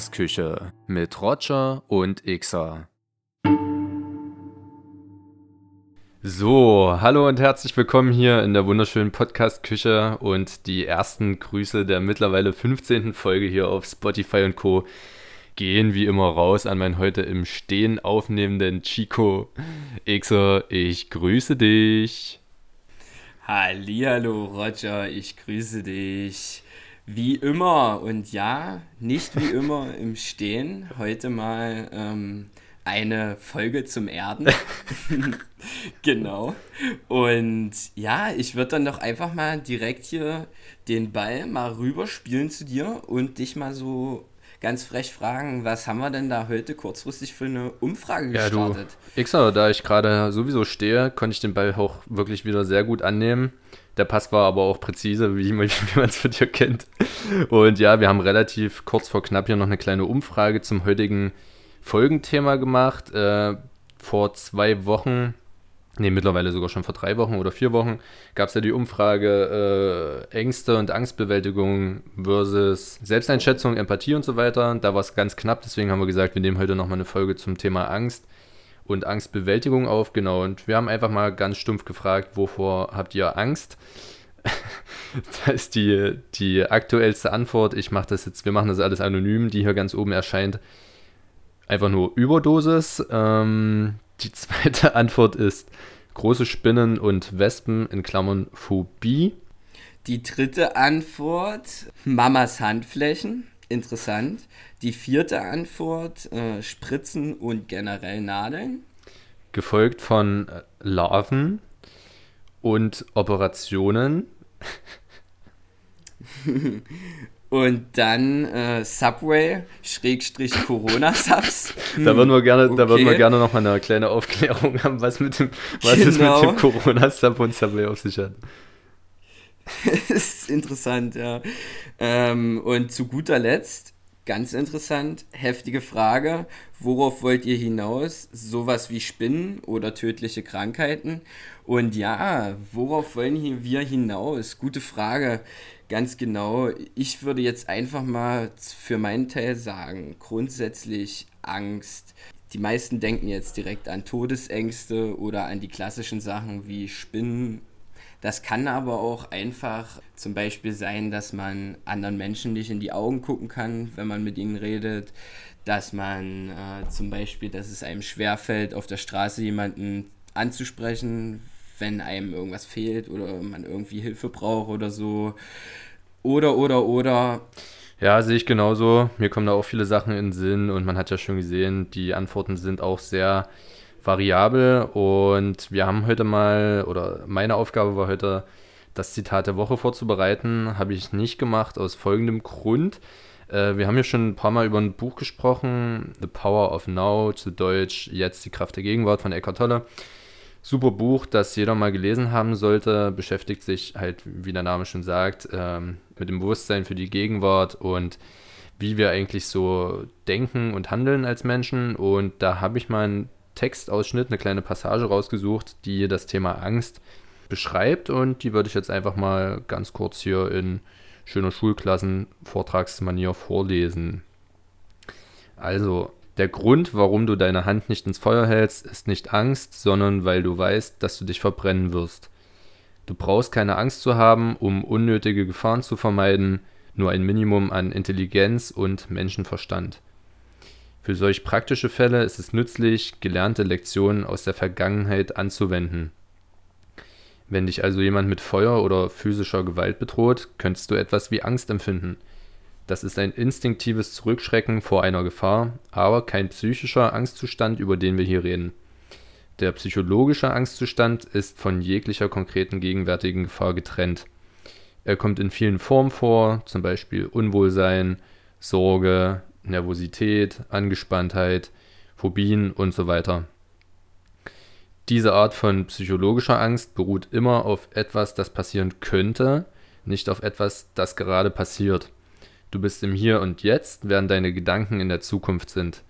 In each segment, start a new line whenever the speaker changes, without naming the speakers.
Podcast-Küche mit Roger und Xer. So, hallo und herzlich willkommen hier in der wunderschönen Podcast-Küche und die ersten Grüße der mittlerweile 15. Folge hier auf Spotify und Co. gehen wie immer raus an meinen heute im Stehen aufnehmenden Chico. Xer, ich grüße dich.
Hallihallo Roger, ich grüße dich. Wie immer und ja, nicht wie immer im Stehen. Heute mal ähm, eine Folge zum Erden. genau. Und ja, ich würde dann doch einfach mal direkt hier den Ball mal rüberspielen zu dir und dich mal so ganz frech fragen, was haben wir denn da heute kurzfristig für eine Umfrage gestartet?
Ja, du, Xer, da ich gerade sowieso stehe, konnte ich den Ball auch wirklich wieder sehr gut annehmen. Der Pass war aber auch präzise, wie, man es von dir kennt. Und ja, wir haben relativ kurz vor knapp hier noch eine kleine Umfrage zum heutigen Folgenthema gemacht. Äh, vor zwei Wochen, nee, mittlerweile sogar schon vor drei Wochen oder vier Wochen, gab es ja die Umfrage äh, Ängste und Angstbewältigung versus Selbsteinschätzung, Empathie und so weiter. Da war es ganz knapp, deswegen haben wir gesagt, wir nehmen heute nochmal eine Folge zum Thema Angst und Angstbewältigung auf, genau. Und wir haben einfach mal ganz stumpf gefragt, wovor habt ihr Angst? da ist die, die aktuellste Antwort. Ich mache das jetzt, wir machen das alles anonym, die hier ganz oben erscheint. Einfach nur Überdosis. Ähm, die zweite Antwort ist große Spinnen und Wespen in Klammern Phobie.
Die dritte Antwort, Mamas Handflächen. Interessant. Die vierte Antwort, äh, Spritzen und generell Nadeln.
Gefolgt von äh, Larven und Operationen.
und dann äh, Subway, Schrägstrich Corona-Subs.
da würden wir gerne, okay. da würden wir gerne noch mal eine kleine Aufklärung haben, was, mit dem, was genau. es mit dem genau. Corona-Sub und Subway auf sich hat.
das ist interessant, ja. Ähm, und zu guter Letzt Ganz interessant, heftige Frage. Worauf wollt ihr hinaus? Sowas wie Spinnen oder tödliche Krankheiten? Und ja, worauf wollen wir hinaus? Gute Frage. Ganz genau. Ich würde jetzt einfach mal für meinen Teil sagen, grundsätzlich Angst. Die meisten denken jetzt direkt an Todesängste oder an die klassischen Sachen wie Spinnen das kann aber auch einfach zum Beispiel sein, dass man anderen Menschen nicht in die Augen gucken kann, wenn man mit ihnen redet. Dass man äh, zum Beispiel, dass es einem schwerfällt, auf der Straße jemanden anzusprechen, wenn einem irgendwas fehlt oder man irgendwie Hilfe braucht oder so. Oder, oder, oder.
Ja, sehe ich genauso. Mir kommen da auch viele Sachen in den Sinn und man hat ja schon gesehen, die Antworten sind auch sehr variabel und wir haben heute mal, oder meine Aufgabe war heute, das Zitat der Woche vorzubereiten. Habe ich nicht gemacht aus folgendem Grund. Äh, wir haben ja schon ein paar Mal über ein Buch gesprochen, The Power of Now, zu Deutsch Jetzt die Kraft der Gegenwart von Eckhart Tolle. Super Buch, das jeder mal gelesen haben sollte, beschäftigt sich halt, wie der Name schon sagt, ähm, mit dem Bewusstsein für die Gegenwart und wie wir eigentlich so denken und handeln als Menschen. Und da habe ich mal ein Textausschnitt, eine kleine Passage rausgesucht, die das Thema Angst beschreibt und die würde ich jetzt einfach mal ganz kurz hier in schöner Schulklassen-Vortragsmanier vorlesen. Also, der Grund, warum du deine Hand nicht ins Feuer hältst, ist nicht Angst, sondern weil du weißt, dass du dich verbrennen wirst. Du brauchst keine Angst zu haben, um unnötige Gefahren zu vermeiden, nur ein Minimum an Intelligenz und Menschenverstand. Für solch praktische Fälle ist es nützlich, gelernte Lektionen aus der Vergangenheit anzuwenden. Wenn dich also jemand mit Feuer oder physischer Gewalt bedroht, könntest du etwas wie Angst empfinden. Das ist ein instinktives Zurückschrecken vor einer Gefahr, aber kein psychischer Angstzustand, über den wir hier reden. Der psychologische Angstzustand ist von jeglicher konkreten gegenwärtigen Gefahr getrennt. Er kommt in vielen Formen vor, zum Beispiel Unwohlsein, Sorge, Nervosität, Angespanntheit, Phobien und so weiter. Diese Art von psychologischer Angst beruht immer auf etwas, das passieren könnte, nicht auf etwas, das gerade passiert. Du bist im Hier und Jetzt, während deine Gedanken in der Zukunft sind.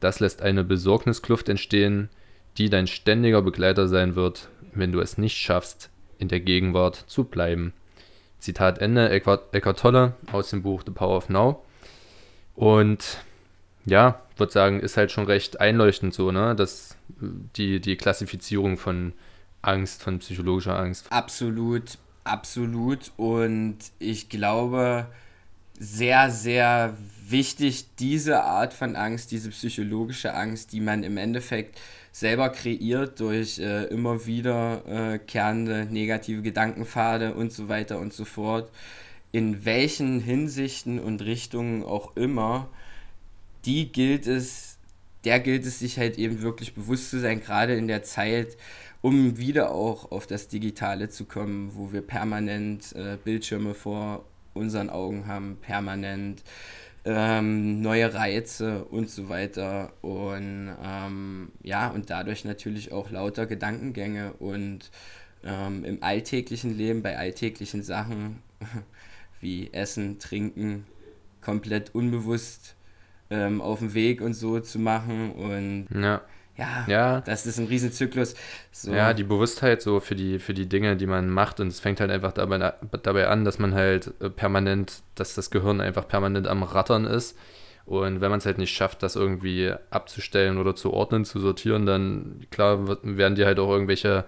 Das lässt eine Besorgniskluft entstehen, die dein ständiger Begleiter sein wird, wenn du es nicht schaffst, in der Gegenwart zu bleiben. Zitat Ende, Eckhart Tolle aus dem Buch The Power of Now. Und ja, würde sagen, ist halt schon recht einleuchtend so, ne? Dass die, die Klassifizierung von Angst, von psychologischer Angst.
Absolut, absolut. Und ich glaube, sehr, sehr wichtig, diese Art von Angst, diese psychologische Angst, die man im Endeffekt selber kreiert durch äh, immer wieder äh, kehrende negative Gedankenpfade und so weiter und so fort, in welchen Hinsichten und Richtungen auch immer, die gilt es, der gilt es sich halt eben wirklich bewusst zu sein, gerade in der Zeit, um wieder auch auf das Digitale zu kommen, wo wir permanent äh, Bildschirme vor unseren Augen haben, permanent ähm, neue Reize und so weiter. Und ähm, ja, und dadurch natürlich auch lauter Gedankengänge und ähm, im alltäglichen Leben, bei alltäglichen Sachen wie Essen, Trinken, komplett unbewusst ähm, auf dem Weg und so zu machen. Und
ja
ja, ja, das ist ein Riesenzyklus.
So. Ja, die Bewusstheit so für die, für die Dinge, die man macht. Und es fängt halt einfach dabei, dabei an, dass man halt äh, permanent, dass das Gehirn einfach permanent am Rattern ist. Und wenn man es halt nicht schafft, das irgendwie abzustellen oder zu ordnen, zu sortieren, dann klar werden dir halt auch irgendwelche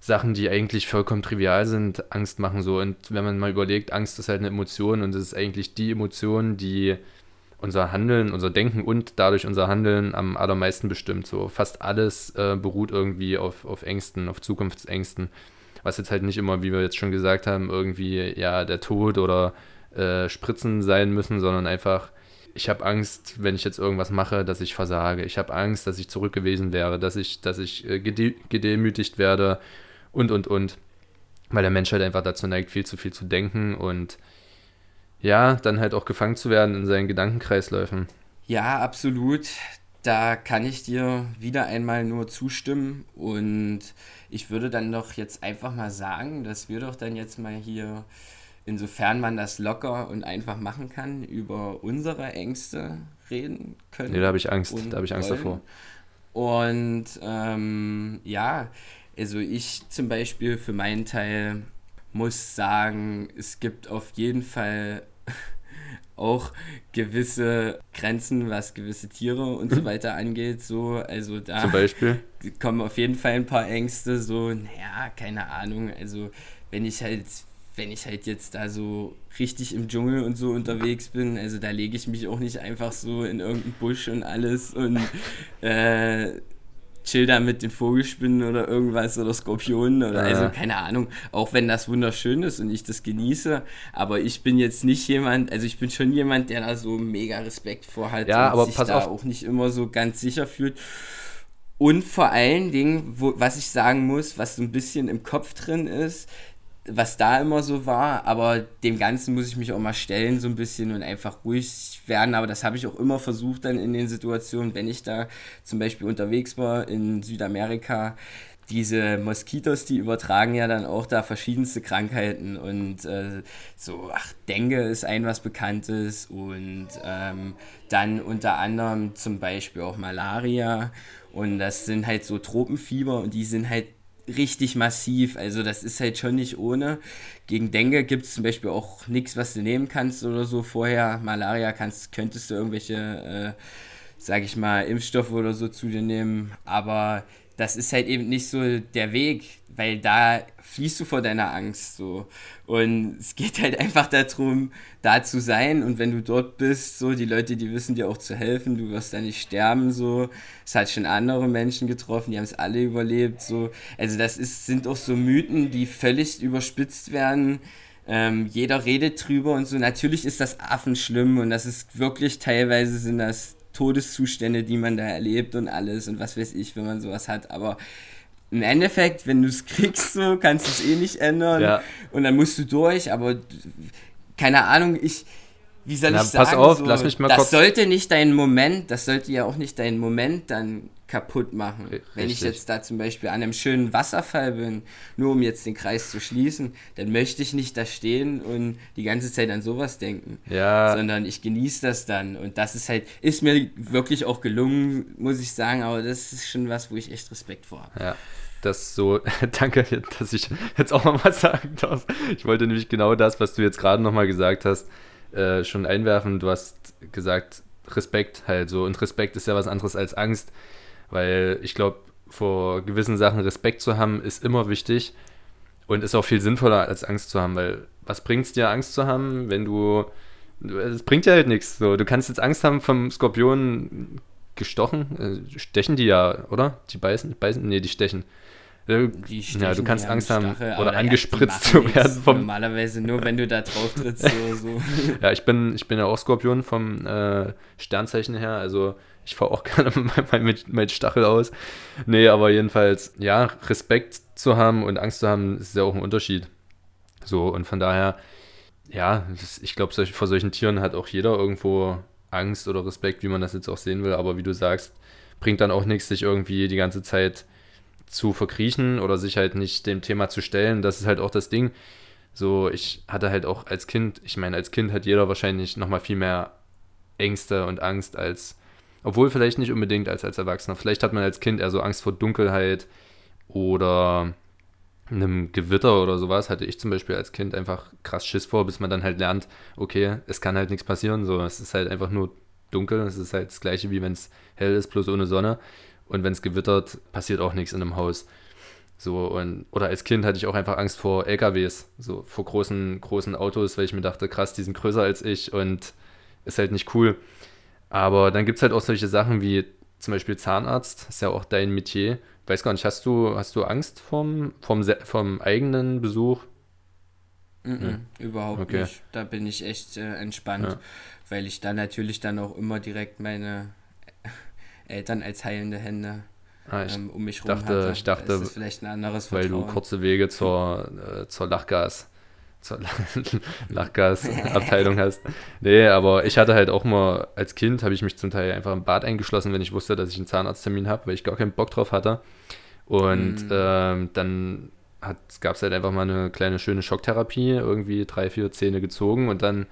Sachen, die eigentlich vollkommen trivial sind, Angst machen so. Und wenn man mal überlegt, Angst ist halt eine Emotion und es ist eigentlich die Emotion, die unser Handeln, unser Denken und dadurch unser Handeln am allermeisten bestimmt. So fast alles äh, beruht irgendwie auf, auf Ängsten, auf Zukunftsängsten. Was jetzt halt nicht immer, wie wir jetzt schon gesagt haben, irgendwie ja der Tod oder äh, Spritzen sein müssen, sondern einfach, ich habe Angst, wenn ich jetzt irgendwas mache, dass ich versage. Ich habe Angst, dass ich zurückgewiesen wäre, dass ich, dass ich äh, gedemütigt werde und und und. Weil der Mensch halt einfach dazu neigt, viel zu viel zu denken und ja, dann halt auch gefangen zu werden in seinen Gedankenkreisläufen.
Ja, absolut. Da kann ich dir wieder einmal nur zustimmen und ich würde dann doch jetzt einfach mal sagen, dass wir doch dann jetzt mal hier, insofern man das locker und einfach machen kann, über unsere Ängste reden können.
Nee, da habe ich Angst, da habe ich Angst wollen. davor.
Und ähm, ja, also ich zum Beispiel für meinen Teil muss sagen, es gibt auf jeden Fall auch gewisse Grenzen, was gewisse Tiere und so mhm. weiter angeht. So, also da
Zum Beispiel?
kommen auf jeden Fall ein paar Ängste. So, naja, keine Ahnung. Also wenn ich halt, wenn ich halt jetzt da so richtig im Dschungel und so unterwegs bin, also da lege ich mich auch nicht einfach so in irgendeinen Busch und alles und äh, chill da mit den Vogelspinnen oder irgendwas oder Skorpionen oder also ja. also keine Ahnung, auch wenn das wunderschön ist und ich das genieße, aber ich bin jetzt nicht jemand, also ich bin schon jemand, der da so mega Respekt vor hat
ja,
und
aber
sich da
auf.
auch nicht immer so ganz sicher fühlt. Und vor allen Dingen, wo, was ich sagen muss, was so ein bisschen im Kopf drin ist, was da immer so war, aber dem Ganzen muss ich mich auch mal stellen, so ein bisschen und einfach ruhig werden. Aber das habe ich auch immer versucht dann in den Situationen, wenn ich da zum Beispiel unterwegs war in Südamerika. Diese Moskitos, die übertragen ja dann auch da verschiedenste Krankheiten und äh, so, ach, Dengue ist ein was Bekanntes und ähm, dann unter anderem zum Beispiel auch Malaria und das sind halt so Tropenfieber und die sind halt richtig massiv. Also das ist halt schon nicht ohne. Gegen Dengue gibt es zum Beispiel auch nichts, was du nehmen kannst oder so vorher. Malaria kannst, könntest du irgendwelche, äh, sag ich mal, Impfstoffe oder so zu dir nehmen. Aber das ist halt eben nicht so der Weg, weil da fließt du vor deiner Angst so. Und es geht halt einfach darum, da zu sein und wenn du dort bist, so, die Leute, die wissen dir auch zu helfen, du wirst da nicht sterben, so. Es hat schon andere Menschen getroffen, die haben es alle überlebt, so. Also das ist, sind auch so Mythen, die völlig überspitzt werden. Ähm, jeder redet drüber und so. Natürlich ist das Affen schlimm und das ist wirklich teilweise sind das Todeszustände, die man da erlebt und alles und was weiß ich, wenn man sowas hat. Aber im Endeffekt, wenn du es kriegst, so kannst du es eh nicht ändern. Ja. Und dann musst du durch, aber keine Ahnung, ich, wie soll Na, ich sagen?
Pass auf, so, lass mich mal
das
kurz.
Das sollte nicht dein Moment, das sollte ja auch nicht dein Moment dann kaputt machen. Richtig. Wenn ich jetzt da zum Beispiel an einem schönen Wasserfall bin, nur um jetzt den Kreis zu schließen, dann möchte ich nicht da stehen und die ganze Zeit an sowas denken.
Ja.
Sondern ich genieße das dann. Und das ist halt, ist mir wirklich auch gelungen, muss ich sagen, aber das ist schon was, wo ich echt Respekt vor habe.
Ja das so, danke, dass ich jetzt auch nochmal sagen darf. Ich wollte nämlich genau das, was du jetzt gerade nochmal gesagt hast, äh, schon einwerfen. Du hast gesagt, Respekt halt so. Und Respekt ist ja was anderes als Angst, weil ich glaube, vor gewissen Sachen Respekt zu haben, ist immer wichtig und ist auch viel sinnvoller als Angst zu haben, weil was bringt es dir, Angst zu haben, wenn du. Es bringt ja halt nichts. So, du kannst jetzt Angst haben vom Skorpion gestochen. Äh, stechen die ja, oder? Die beißen, beißen? Nee, die stechen. Ja, du kannst Angst haben Stachel, oder angespritzt zu werden
vom. Normalerweise nur, wenn du da drauf trittst oder so.
ja, ich bin, ich bin ja auch Skorpion vom äh, Sternzeichen her, also ich fahre auch gerne mein, mein, mein Stachel aus. Nee, aber jedenfalls, ja, Respekt zu haben und Angst zu haben, ist ja auch ein Unterschied. So, und von daher, ja, ich glaube, solch, vor solchen Tieren hat auch jeder irgendwo Angst oder Respekt, wie man das jetzt auch sehen will. Aber wie du sagst, bringt dann auch nichts, sich irgendwie die ganze Zeit zu verkriechen oder sich halt nicht dem Thema zu stellen. Das ist halt auch das Ding. So, ich hatte halt auch als Kind, ich meine, als Kind hat jeder wahrscheinlich nochmal viel mehr Ängste und Angst als, obwohl vielleicht nicht unbedingt als als Erwachsener. Vielleicht hat man als Kind eher so Angst vor Dunkelheit oder einem Gewitter oder sowas hatte ich zum Beispiel als Kind einfach krass Schiss vor, bis man dann halt lernt, okay, es kann halt nichts passieren, so, es ist halt einfach nur dunkel, es ist halt das gleiche wie wenn es hell ist, bloß ohne Sonne und wenn es gewittert, passiert auch nichts in einem Haus. So, und, oder als Kind hatte ich auch einfach Angst vor LKWs, so vor großen, großen Autos, weil ich mir dachte, krass, die sind größer als ich und ist halt nicht cool. Aber dann gibt es halt auch solche Sachen wie zum Beispiel Zahnarzt, ist ja auch dein Metier. Weiß gar nicht, hast du, hast du Angst vom, vom, vom eigenen Besuch?
Mm -mm, hm. Überhaupt okay. nicht. Da bin ich echt äh, entspannt, ja. weil ich dann natürlich dann auch immer direkt meine Eltern als heilende Hände ah, ähm, um mich
herum hatte. Ich dachte, das ist vielleicht ein anderes weil Vertrauen. du kurze Wege zur, äh, zur Lachgas zur Lachgasabteilung hast. Nee, aber ich hatte halt auch mal, als Kind habe ich mich zum Teil einfach im Bad eingeschlossen, wenn ich wusste, dass ich einen Zahnarzttermin habe, weil ich gar keinen Bock drauf hatte. Und mm. ähm, dann gab es halt einfach mal eine kleine schöne Schocktherapie, irgendwie drei, vier Zähne gezogen und dann,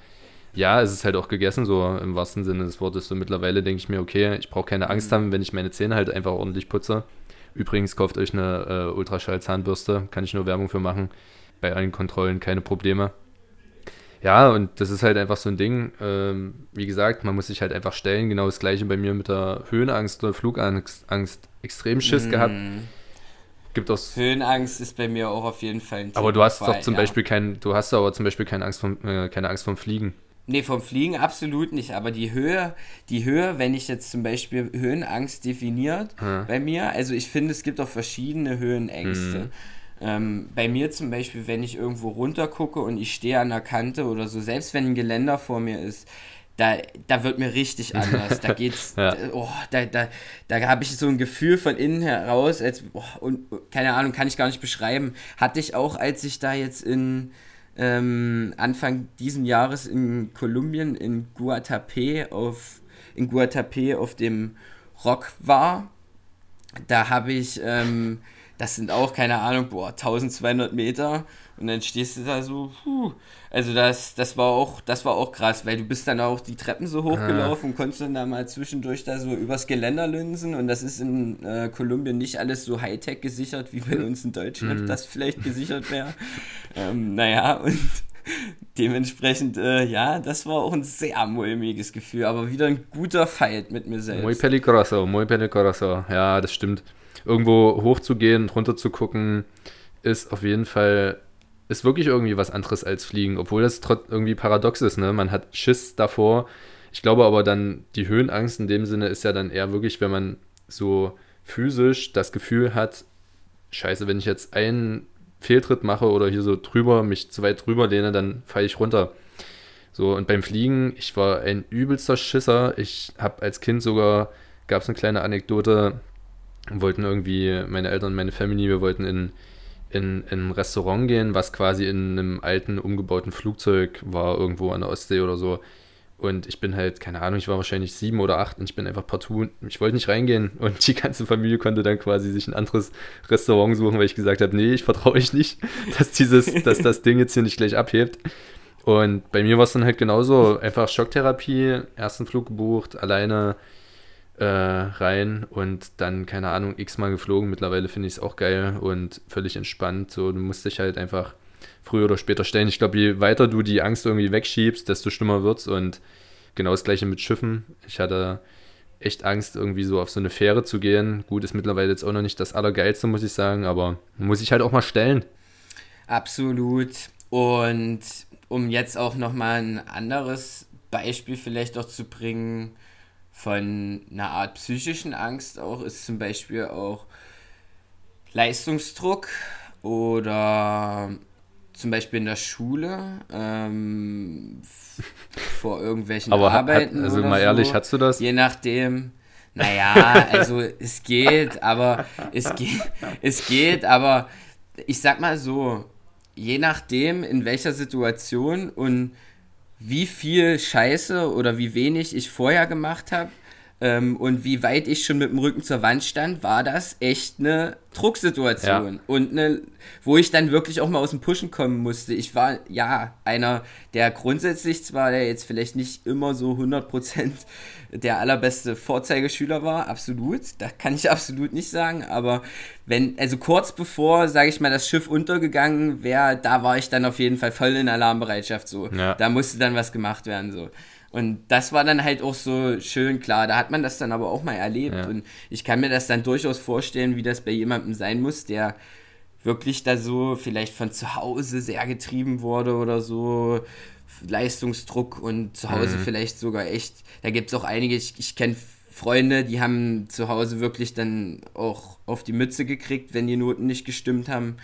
ja, es ist halt auch gegessen, so im wahrsten Sinne des Wortes. So mittlerweile denke ich mir, okay, ich brauche keine Angst mm. haben, wenn ich meine Zähne halt einfach ordentlich putze. Übrigens, kauft euch eine äh, Ultraschall-Zahnbürste, kann ich nur Werbung für machen bei allen Kontrollen keine Probleme. Ja, und das ist halt einfach so ein Ding. Ähm, wie gesagt, man muss sich halt einfach stellen. Genau das gleiche bei mir mit der Höhenangst oder Flugangst. Angst, extrem Schiss mm. gehabt.
Gibt auch Höhenangst ist bei mir auch auf jeden Fall
ein Thema. Aber du hast doch zum ja. Beispiel kein, du hast aber zum Beispiel keine Angst vom, äh, keine Angst vom Fliegen.
Nee, vom Fliegen absolut nicht. Aber die Höhe, die Höhe, wenn ich jetzt zum Beispiel Höhenangst definiert hm. bei mir, also ich finde, es gibt auch verschiedene Höhenängste. Hm. Ähm, bei mir zum Beispiel, wenn ich irgendwo runter gucke und ich stehe an der Kante oder so, selbst wenn ein Geländer vor mir ist, da, da wird mir richtig anders. Da geht's, ja. oh, da, da, da habe ich so ein Gefühl von innen heraus, als, oh, und keine Ahnung, kann ich gar nicht beschreiben. Hatte ich auch, als ich da jetzt in ähm, Anfang diesen Jahres in Kolumbien, in Guatapé auf, in Guatapé auf dem Rock war. Da habe ich ähm, das sind auch, keine Ahnung, boah, 1200 Meter und dann stehst du da so, puh. Also das, das war auch, das war auch krass, weil du bist dann auch die Treppen so hochgelaufen ah. und konntest dann da mal zwischendurch da so übers Geländer linsen und das ist in äh, Kolumbien nicht alles so Hightech gesichert, wie bei uns in Deutschland mhm. das vielleicht gesichert wäre. ähm, naja, und dementsprechend, äh, ja, das war auch ein sehr mulmiges Gefühl, aber wieder ein guter Fight mit mir selbst.
Muy peligroso, muy peligroso, ja, das stimmt irgendwo hochzugehen, runter zu gucken, ist auf jeden Fall, ist wirklich irgendwie was anderes als Fliegen, obwohl das irgendwie paradox ist, ne? Man hat Schiss davor. Ich glaube aber dann, die Höhenangst in dem Sinne ist ja dann eher wirklich, wenn man so physisch das Gefühl hat, scheiße, wenn ich jetzt einen Fehltritt mache oder hier so drüber, mich zu weit drüber lehne, dann falle ich runter. So, und beim Fliegen, ich war ein übelster Schisser. Ich habe als Kind sogar, gab es eine kleine Anekdote, wollten irgendwie, meine Eltern und meine Family, wir wollten in, in, in ein Restaurant gehen, was quasi in einem alten, umgebauten Flugzeug war, irgendwo an der Ostsee oder so. Und ich bin halt, keine Ahnung, ich war wahrscheinlich sieben oder acht und ich bin einfach partout, ich wollte nicht reingehen und die ganze Familie konnte dann quasi sich ein anderes Restaurant suchen, weil ich gesagt habe, nee, ich vertraue euch nicht, dass dieses, dass das Ding jetzt hier nicht gleich abhebt. Und bei mir war es dann halt genauso, einfach Schocktherapie, ersten Flug gebucht, alleine äh, rein und dann, keine Ahnung, x-mal geflogen. Mittlerweile finde ich es auch geil und völlig entspannt. So, du musst dich halt einfach früher oder später stellen. Ich glaube, je weiter du die Angst irgendwie wegschiebst, desto schlimmer wird es. Und genau das gleiche mit Schiffen. Ich hatte echt Angst, irgendwie so auf so eine Fähre zu gehen. Gut, ist mittlerweile jetzt auch noch nicht das Allergeilste, muss ich sagen, aber muss ich halt auch mal stellen.
Absolut. Und um jetzt auch nochmal ein anderes Beispiel vielleicht auch zu bringen von einer Art psychischen Angst auch, ist zum Beispiel auch Leistungsdruck oder zum Beispiel in der Schule ähm, vor irgendwelchen
Aber
Arbeiten.
Hat, also mal so, ehrlich, hast du das?
Je nachdem. Naja, also es geht, aber es geht, es geht, aber ich sag mal so, je nachdem, in welcher Situation und wie viel Scheiße oder wie wenig ich vorher gemacht habe, ähm, und wie weit ich schon mit dem Rücken zur Wand stand, war das echt eine Drucksituation. Ja. Und eine, wo ich dann wirklich auch mal aus dem Pushen kommen musste. Ich war ja einer, der grundsätzlich zwar der jetzt vielleicht nicht immer so 100% der allerbeste Vorzeigeschüler war, absolut. Da kann ich absolut nicht sagen. Aber wenn, also kurz bevor, sage ich mal, das Schiff untergegangen wäre, da war ich dann auf jeden Fall voll in Alarmbereitschaft so. Ja. Da musste dann was gemacht werden so. Und das war dann halt auch so schön klar. Da hat man das dann aber auch mal erlebt. Ja. Und ich kann mir das dann durchaus vorstellen, wie das bei jemandem sein muss, der wirklich da so vielleicht von zu Hause sehr getrieben wurde oder so. Leistungsdruck und zu Hause mhm. vielleicht sogar echt. Da gibt es auch einige, ich, ich kenne Freunde, die haben zu Hause wirklich dann auch auf die Mütze gekriegt, wenn die Noten nicht gestimmt haben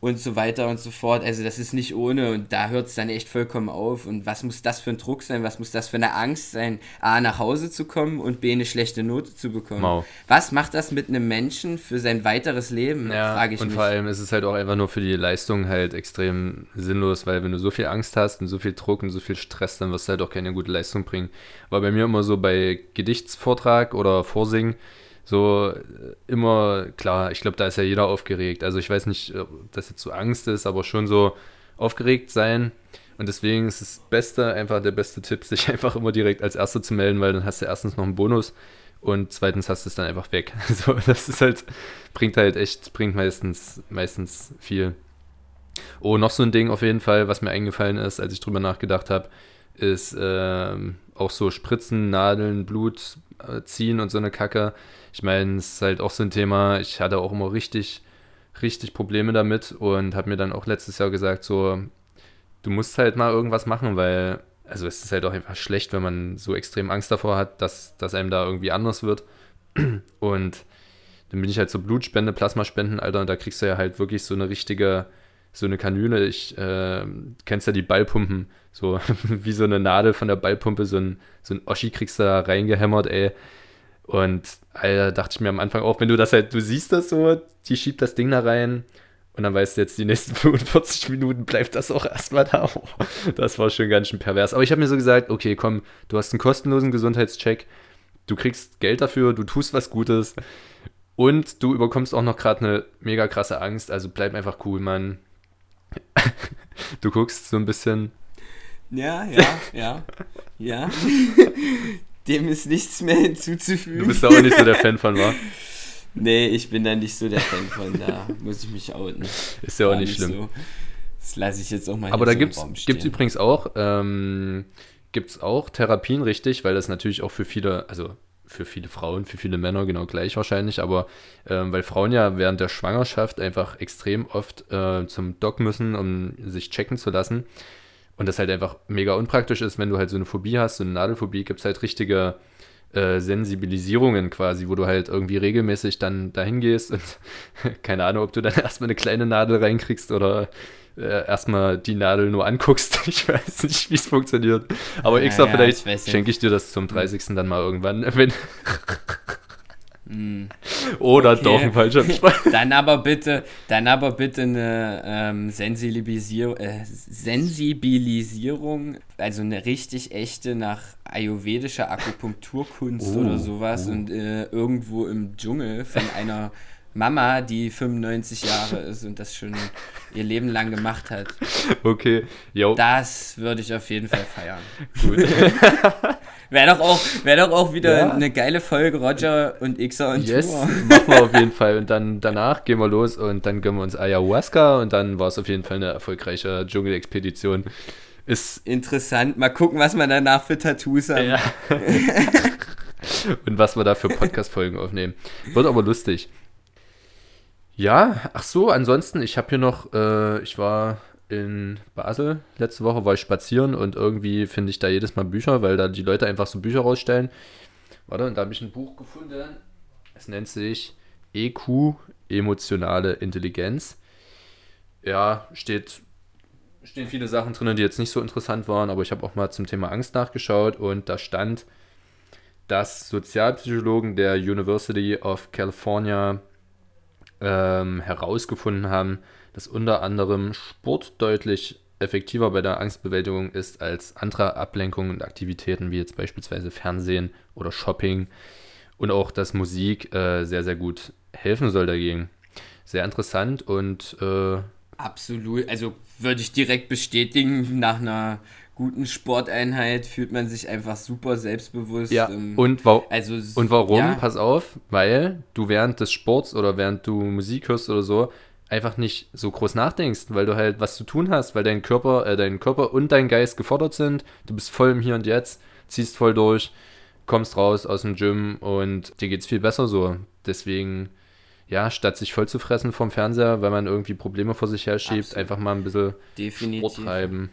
und so weiter und so fort. Also das ist nicht ohne und da hört es dann echt vollkommen auf. Und was muss das für ein Druck sein? Was muss das für eine Angst sein, A, nach Hause zu kommen und B, eine schlechte Note zu bekommen? Wow. Was macht das mit einem Menschen für sein weiteres Leben,
ja, frage ich und mich. Und vor allem ist es halt auch einfach nur für die Leistung halt extrem sinnlos, weil wenn du so viel Angst hast und so viel Druck und so viel Stress, dann wirst du halt auch keine gute Leistung bringen. War bei mir immer so bei Gedichtsvortrag oder Vorsingen, so äh, immer, klar, ich glaube, da ist ja jeder aufgeregt. Also ich weiß nicht, ob das jetzt so Angst ist, aber schon so aufgeregt sein. Und deswegen ist das Beste, einfach der beste Tipp, sich einfach immer direkt als Erster zu melden, weil dann hast du erstens noch einen Bonus und zweitens hast du es dann einfach weg. So, das ist halt, bringt halt echt, bringt meistens, meistens viel. Oh, noch so ein Ding auf jeden Fall, was mir eingefallen ist, als ich drüber nachgedacht habe, ist ähm, auch so Spritzen, Nadeln, Blut äh, ziehen und so eine Kacke. Ich meine, es ist halt auch so ein Thema, ich hatte auch immer richtig, richtig Probleme damit und habe mir dann auch letztes Jahr gesagt, so, du musst halt mal irgendwas machen, weil, also es ist halt auch einfach schlecht, wenn man so extrem Angst davor hat, dass, dass einem da irgendwie anders wird. Und dann bin ich halt so Blutspende, Plasmaspenden, Alter, und da kriegst du ja halt wirklich so eine richtige, so eine Kanüle. Ich äh, kennst ja die Ballpumpen, so wie so eine Nadel von der Ballpumpe, so ein, so ein Oschi kriegst du da reingehämmert, ey. Und Alter, dachte ich mir am Anfang auch, wenn du das halt, du siehst das so, die schiebt das Ding da rein und dann weißt du jetzt, die nächsten 45 Minuten bleibt das auch erstmal da. Das war schon ganz schön pervers. Aber ich habe mir so gesagt, okay, komm, du hast einen kostenlosen Gesundheitscheck, du kriegst Geld dafür, du tust was Gutes und du überkommst auch noch gerade eine mega krasse Angst, also bleib einfach cool, Mann. Du guckst so ein bisschen.
Ja, ja, ja, ja. Dem ist nichts mehr hinzuzufügen.
Du bist da auch nicht so der Fan von, wa?
Nee, ich bin da nicht so der Fan von, da muss ich mich outen.
Ist ja auch nicht, nicht schlimm. So.
Das lasse ich jetzt auch mal
Aber da so gibt es übrigens auch, ähm, gibt's auch Therapien, richtig, weil das natürlich auch für viele, also für viele Frauen, für viele Männer genau gleich wahrscheinlich, aber ähm, weil Frauen ja während der Schwangerschaft einfach extrem oft äh, zum Doc müssen, um sich checken zu lassen. Und das halt einfach mega unpraktisch ist, wenn du halt so eine Phobie hast, so eine Nadelphobie, gibt es halt richtige äh, Sensibilisierungen quasi, wo du halt irgendwie regelmäßig dann dahin gehst und keine Ahnung, ob du dann erstmal eine kleine Nadel reinkriegst oder äh, erstmal die Nadel nur anguckst. Ich weiß nicht, wie es funktioniert. Aber ja, Xa, ja, vielleicht schenke ich dir das zum 30. dann mal irgendwann, wenn
Mm.
Oder okay. doch ein falscher
Dann aber bitte, dann aber bitte eine ähm, Sensibilisierung, äh, Sensibilisierung, also eine richtig echte nach ayurvedischer Akupunkturkunst oh, oder sowas oh. und äh, irgendwo im Dschungel von einer Mama, die 95 Jahre ist und das schon ihr Leben lang gemacht hat.
Okay,
jo. Das würde ich auf jeden Fall feiern. Gut. Wäre doch, auch, wär doch auch wieder ja. eine geile Folge Roger und Xer und
yes, Tour. machen wir auf jeden Fall. Und dann danach gehen wir los und dann gönnen wir uns Ayahuasca und dann war es auf jeden Fall eine erfolgreiche Dschungelexpedition.
Ist interessant. Mal gucken, was man danach für Tattoos hat. Ja.
und was wir da für Podcast-Folgen aufnehmen. Wird aber lustig. Ja, ach so, ansonsten, ich habe hier noch, äh, ich war in Basel letzte Woche, war ich spazieren und irgendwie finde ich da jedes Mal Bücher, weil da die Leute einfach so Bücher rausstellen. Warte, und da habe ich ein Buch gefunden. Es nennt sich EQ, emotionale Intelligenz. Ja, steht, stehen viele Sachen drin, die jetzt nicht so interessant waren, aber ich habe auch mal zum Thema Angst nachgeschaut und da stand, dass Sozialpsychologen der University of California ähm, herausgefunden haben, dass unter anderem Sport deutlich effektiver bei der Angstbewältigung ist als andere Ablenkungen und Aktivitäten, wie jetzt beispielsweise Fernsehen oder Shopping. Und auch, dass Musik äh, sehr, sehr gut helfen soll dagegen. Sehr interessant und. Äh,
Absolut. Also würde ich direkt bestätigen, nach einer guten Sporteinheit fühlt man sich einfach super selbstbewusst.
Ja, und, wa also, und warum? Ja. Pass auf, weil du während des Sports oder während du Musik hörst oder so einfach nicht so groß nachdenkst, weil du halt was zu tun hast, weil dein Körper, äh, dein Körper und dein Geist gefordert sind. Du bist voll im Hier und Jetzt, ziehst voll durch, kommst raus aus dem Gym und dir geht's viel besser so. Deswegen, ja, statt sich voll zu fressen vom Fernseher, weil man irgendwie Probleme vor sich her schiebt, Absolut. einfach mal ein bisschen Definitiv. Sport treiben.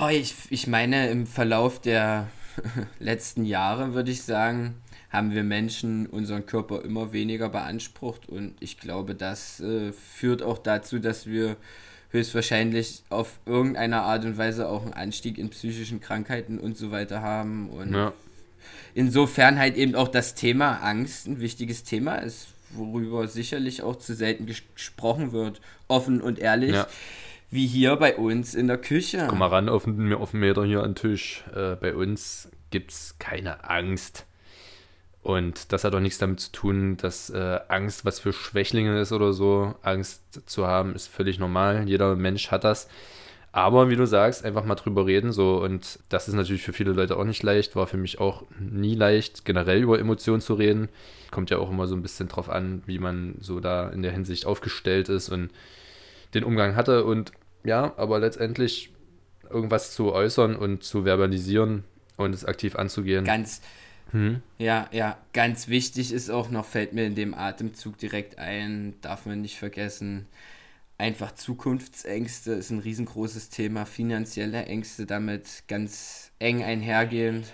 Oh, ich, ich meine, im Verlauf der letzten Jahre würde ich sagen, haben wir Menschen unseren Körper immer weniger beansprucht und ich glaube, das äh, führt auch dazu, dass wir höchstwahrscheinlich auf irgendeine Art und Weise auch einen Anstieg in psychischen Krankheiten und so weiter haben und ja. insofern halt eben auch das Thema Angst ein wichtiges Thema ist, worüber sicherlich auch zu selten gesprochen wird, offen und ehrlich. Ja wie hier bei uns in der Küche.
Komm mal ran auf auf den Meter hier an den Tisch. Äh, bei uns gibt es keine Angst. Und das hat auch nichts damit zu tun, dass äh, Angst was für Schwächlinge ist oder so. Angst zu haben ist völlig normal. Jeder Mensch hat das. Aber wie du sagst, einfach mal drüber reden. So. Und das ist natürlich für viele Leute auch nicht leicht. War für mich auch nie leicht, generell über Emotionen zu reden. Kommt ja auch immer so ein bisschen drauf an, wie man so da in der Hinsicht aufgestellt ist und den Umgang hatte. Und ja, aber letztendlich irgendwas zu äußern und zu verbalisieren und es aktiv anzugehen.
Ganz, hm? ja, ja, ganz wichtig ist auch noch, fällt mir in dem Atemzug direkt ein, darf man nicht vergessen, einfach Zukunftsängste ist ein riesengroßes Thema, finanzielle Ängste damit ganz eng einhergehend.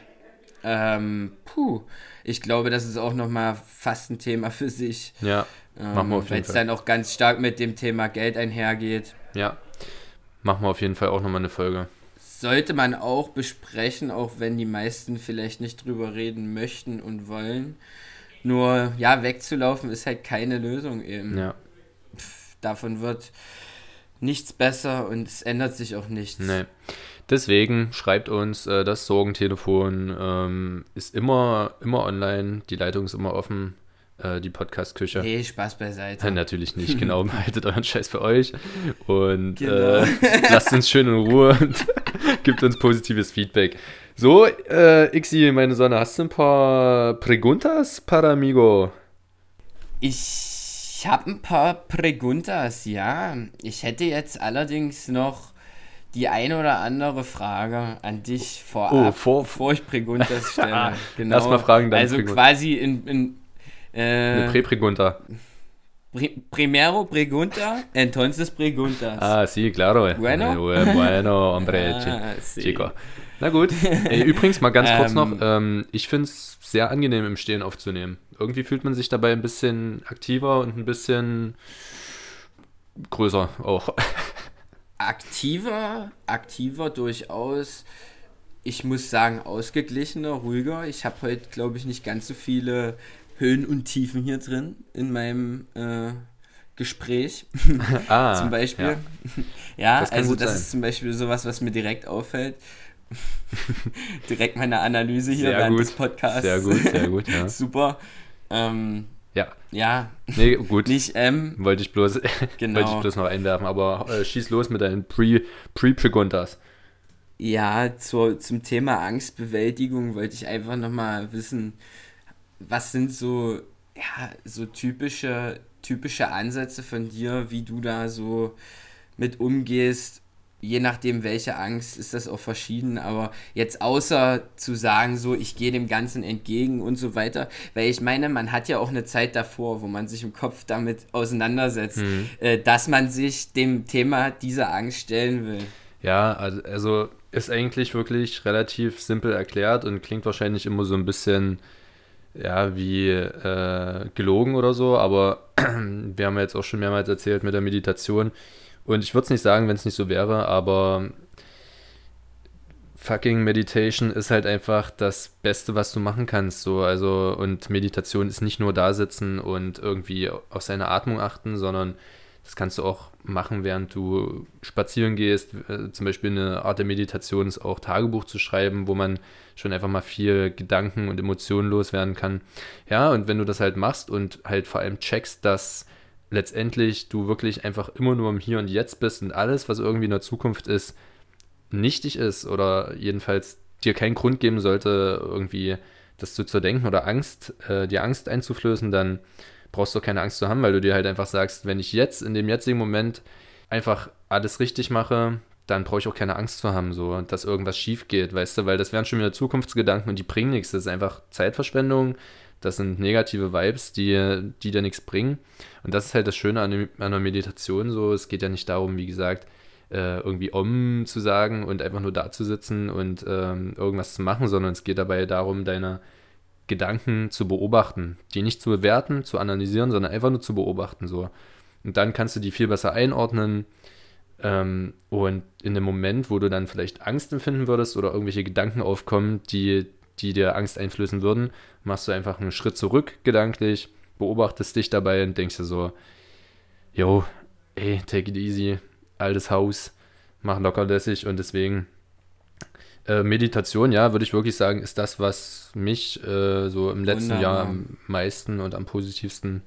Ähm, puh, ich glaube, das ist auch nochmal fast ein Thema für sich.
Ja,
ähm, machen wir auf jeden Weil es dann auch ganz stark mit dem Thema Geld einhergeht.
Ja, Machen wir auf jeden Fall auch nochmal eine Folge.
Sollte man auch besprechen, auch wenn die meisten vielleicht nicht drüber reden möchten und wollen. Nur, ja, wegzulaufen ist halt keine Lösung eben.
Ja.
Pff, davon wird nichts besser und es ändert sich auch nichts.
Nee. Deswegen schreibt uns, äh, das Sorgentelefon ähm, ist immer, immer online, die Leitung ist immer offen äh, die Podcast-Küche.
Hey, Spaß beiseite.
Natürlich nicht, genau. Behaltet euren Scheiß für euch und genau. äh, lasst uns schön in Ruhe und gibt uns positives Feedback. So, äh, Ixi, meine Sonne, hast du ein paar Preguntas para amigo?
Ich habe ein paar Preguntas, ja. Ich hätte jetzt allerdings noch die eine oder andere Frage an dich vorab, oh, vor, bevor ich Preguntas stelle.
genau. Erstmal fragen,
dann Also Preguntas. quasi in, in
äh, Eine Pre-Pregunta.
Primero pregunta, entonces preguntas.
Ah, sí, claro. Bueno, eh, bueno hombre, ah, sí. chico. Na gut. Ey, übrigens mal ganz kurz noch, ähm, ähm ich finde es sehr angenehm im Stehen aufzunehmen. Irgendwie fühlt man sich dabei ein bisschen aktiver und ein bisschen größer auch.
Aktiver, aktiver durchaus. Ich muss sagen, ausgeglichener, ruhiger. Ich habe heute, glaube ich, nicht ganz so viele Höhen und Tiefen hier drin in meinem äh, Gespräch. ah, zum Beispiel. Ja, ja das also das sein. ist zum Beispiel sowas, was mir direkt auffällt. direkt meine Analyse hier
sehr
während
gut.
des Podcasts.
Sehr gut, sehr gut, ja.
Super. Ähm,
Ja.
Ja.
Nee, gut.
Nicht M.
Wollte ich bloß,
Genau.
wollte ich bloß noch einwerfen, aber äh, schieß los mit deinen Pre- Pre-Preguntas.
Ja, zur, zum Thema Angstbewältigung wollte ich einfach nochmal wissen, was sind so, ja, so typische, typische Ansätze von dir, wie du da so mit umgehst. Je nachdem, welche Angst, ist das auch verschieden, aber jetzt außer zu sagen, so, ich gehe dem Ganzen entgegen und so weiter, weil ich meine, man hat ja auch eine Zeit davor, wo man sich im Kopf damit auseinandersetzt, äh, dass man sich dem Thema dieser Angst stellen will.
Ja, also, also ist eigentlich wirklich relativ simpel erklärt und klingt wahrscheinlich immer so ein bisschen ja, wie äh, gelogen oder so, aber wir haben ja jetzt auch schon mehrmals erzählt mit der Meditation. Und ich würde es nicht sagen, wenn es nicht so wäre, aber fucking Meditation ist halt einfach das Beste, was du machen kannst. So, also, und Meditation ist nicht nur da sitzen und irgendwie auf seine Atmung achten, sondern das kannst du auch machen, während du spazieren gehst. Äh, Zum Beispiel eine Art der Meditation ist auch Tagebuch zu schreiben, wo man schon einfach mal viel Gedanken und Emotionen loswerden kann. Ja, und wenn du das halt machst und halt vor allem checkst, dass letztendlich du wirklich einfach immer nur im Hier und Jetzt bist und alles, was irgendwie in der Zukunft ist, nichtig ist oder jedenfalls dir keinen Grund geben sollte, irgendwie das zu zerdenken oder Angst, äh, dir Angst einzuflößen, dann brauchst du keine Angst zu haben, weil du dir halt einfach sagst, wenn ich jetzt in dem jetzigen Moment einfach alles richtig mache, dann brauche ich auch keine Angst zu haben, so, dass irgendwas schief geht, weißt du, weil das wären schon wieder Zukunftsgedanken und die bringen nichts. Das ist einfach Zeitverschwendung. Das sind negative Vibes, die, die dir nichts bringen. Und das ist halt das Schöne an, einer Meditation so. Es geht ja nicht darum, wie gesagt, äh, irgendwie Om zu sagen und einfach nur da zu sitzen und ähm, irgendwas zu machen, sondern es geht dabei darum, deine Gedanken zu beobachten, die nicht zu bewerten, zu analysieren, sondern einfach nur zu beobachten so. Und dann kannst du die viel besser einordnen. Ähm, und in dem Moment, wo du dann vielleicht Angst empfinden würdest oder irgendwelche Gedanken aufkommen, die, die dir Angst einflößen würden, machst du einfach einen Schritt zurück gedanklich, beobachtest dich dabei und denkst dir so, yo, ey, take it easy, altes Haus, mach locker lässig und deswegen äh, Meditation, ja, würde ich wirklich sagen, ist das, was mich äh, so im letzten
Wunderbar.
Jahr am meisten und am positivsten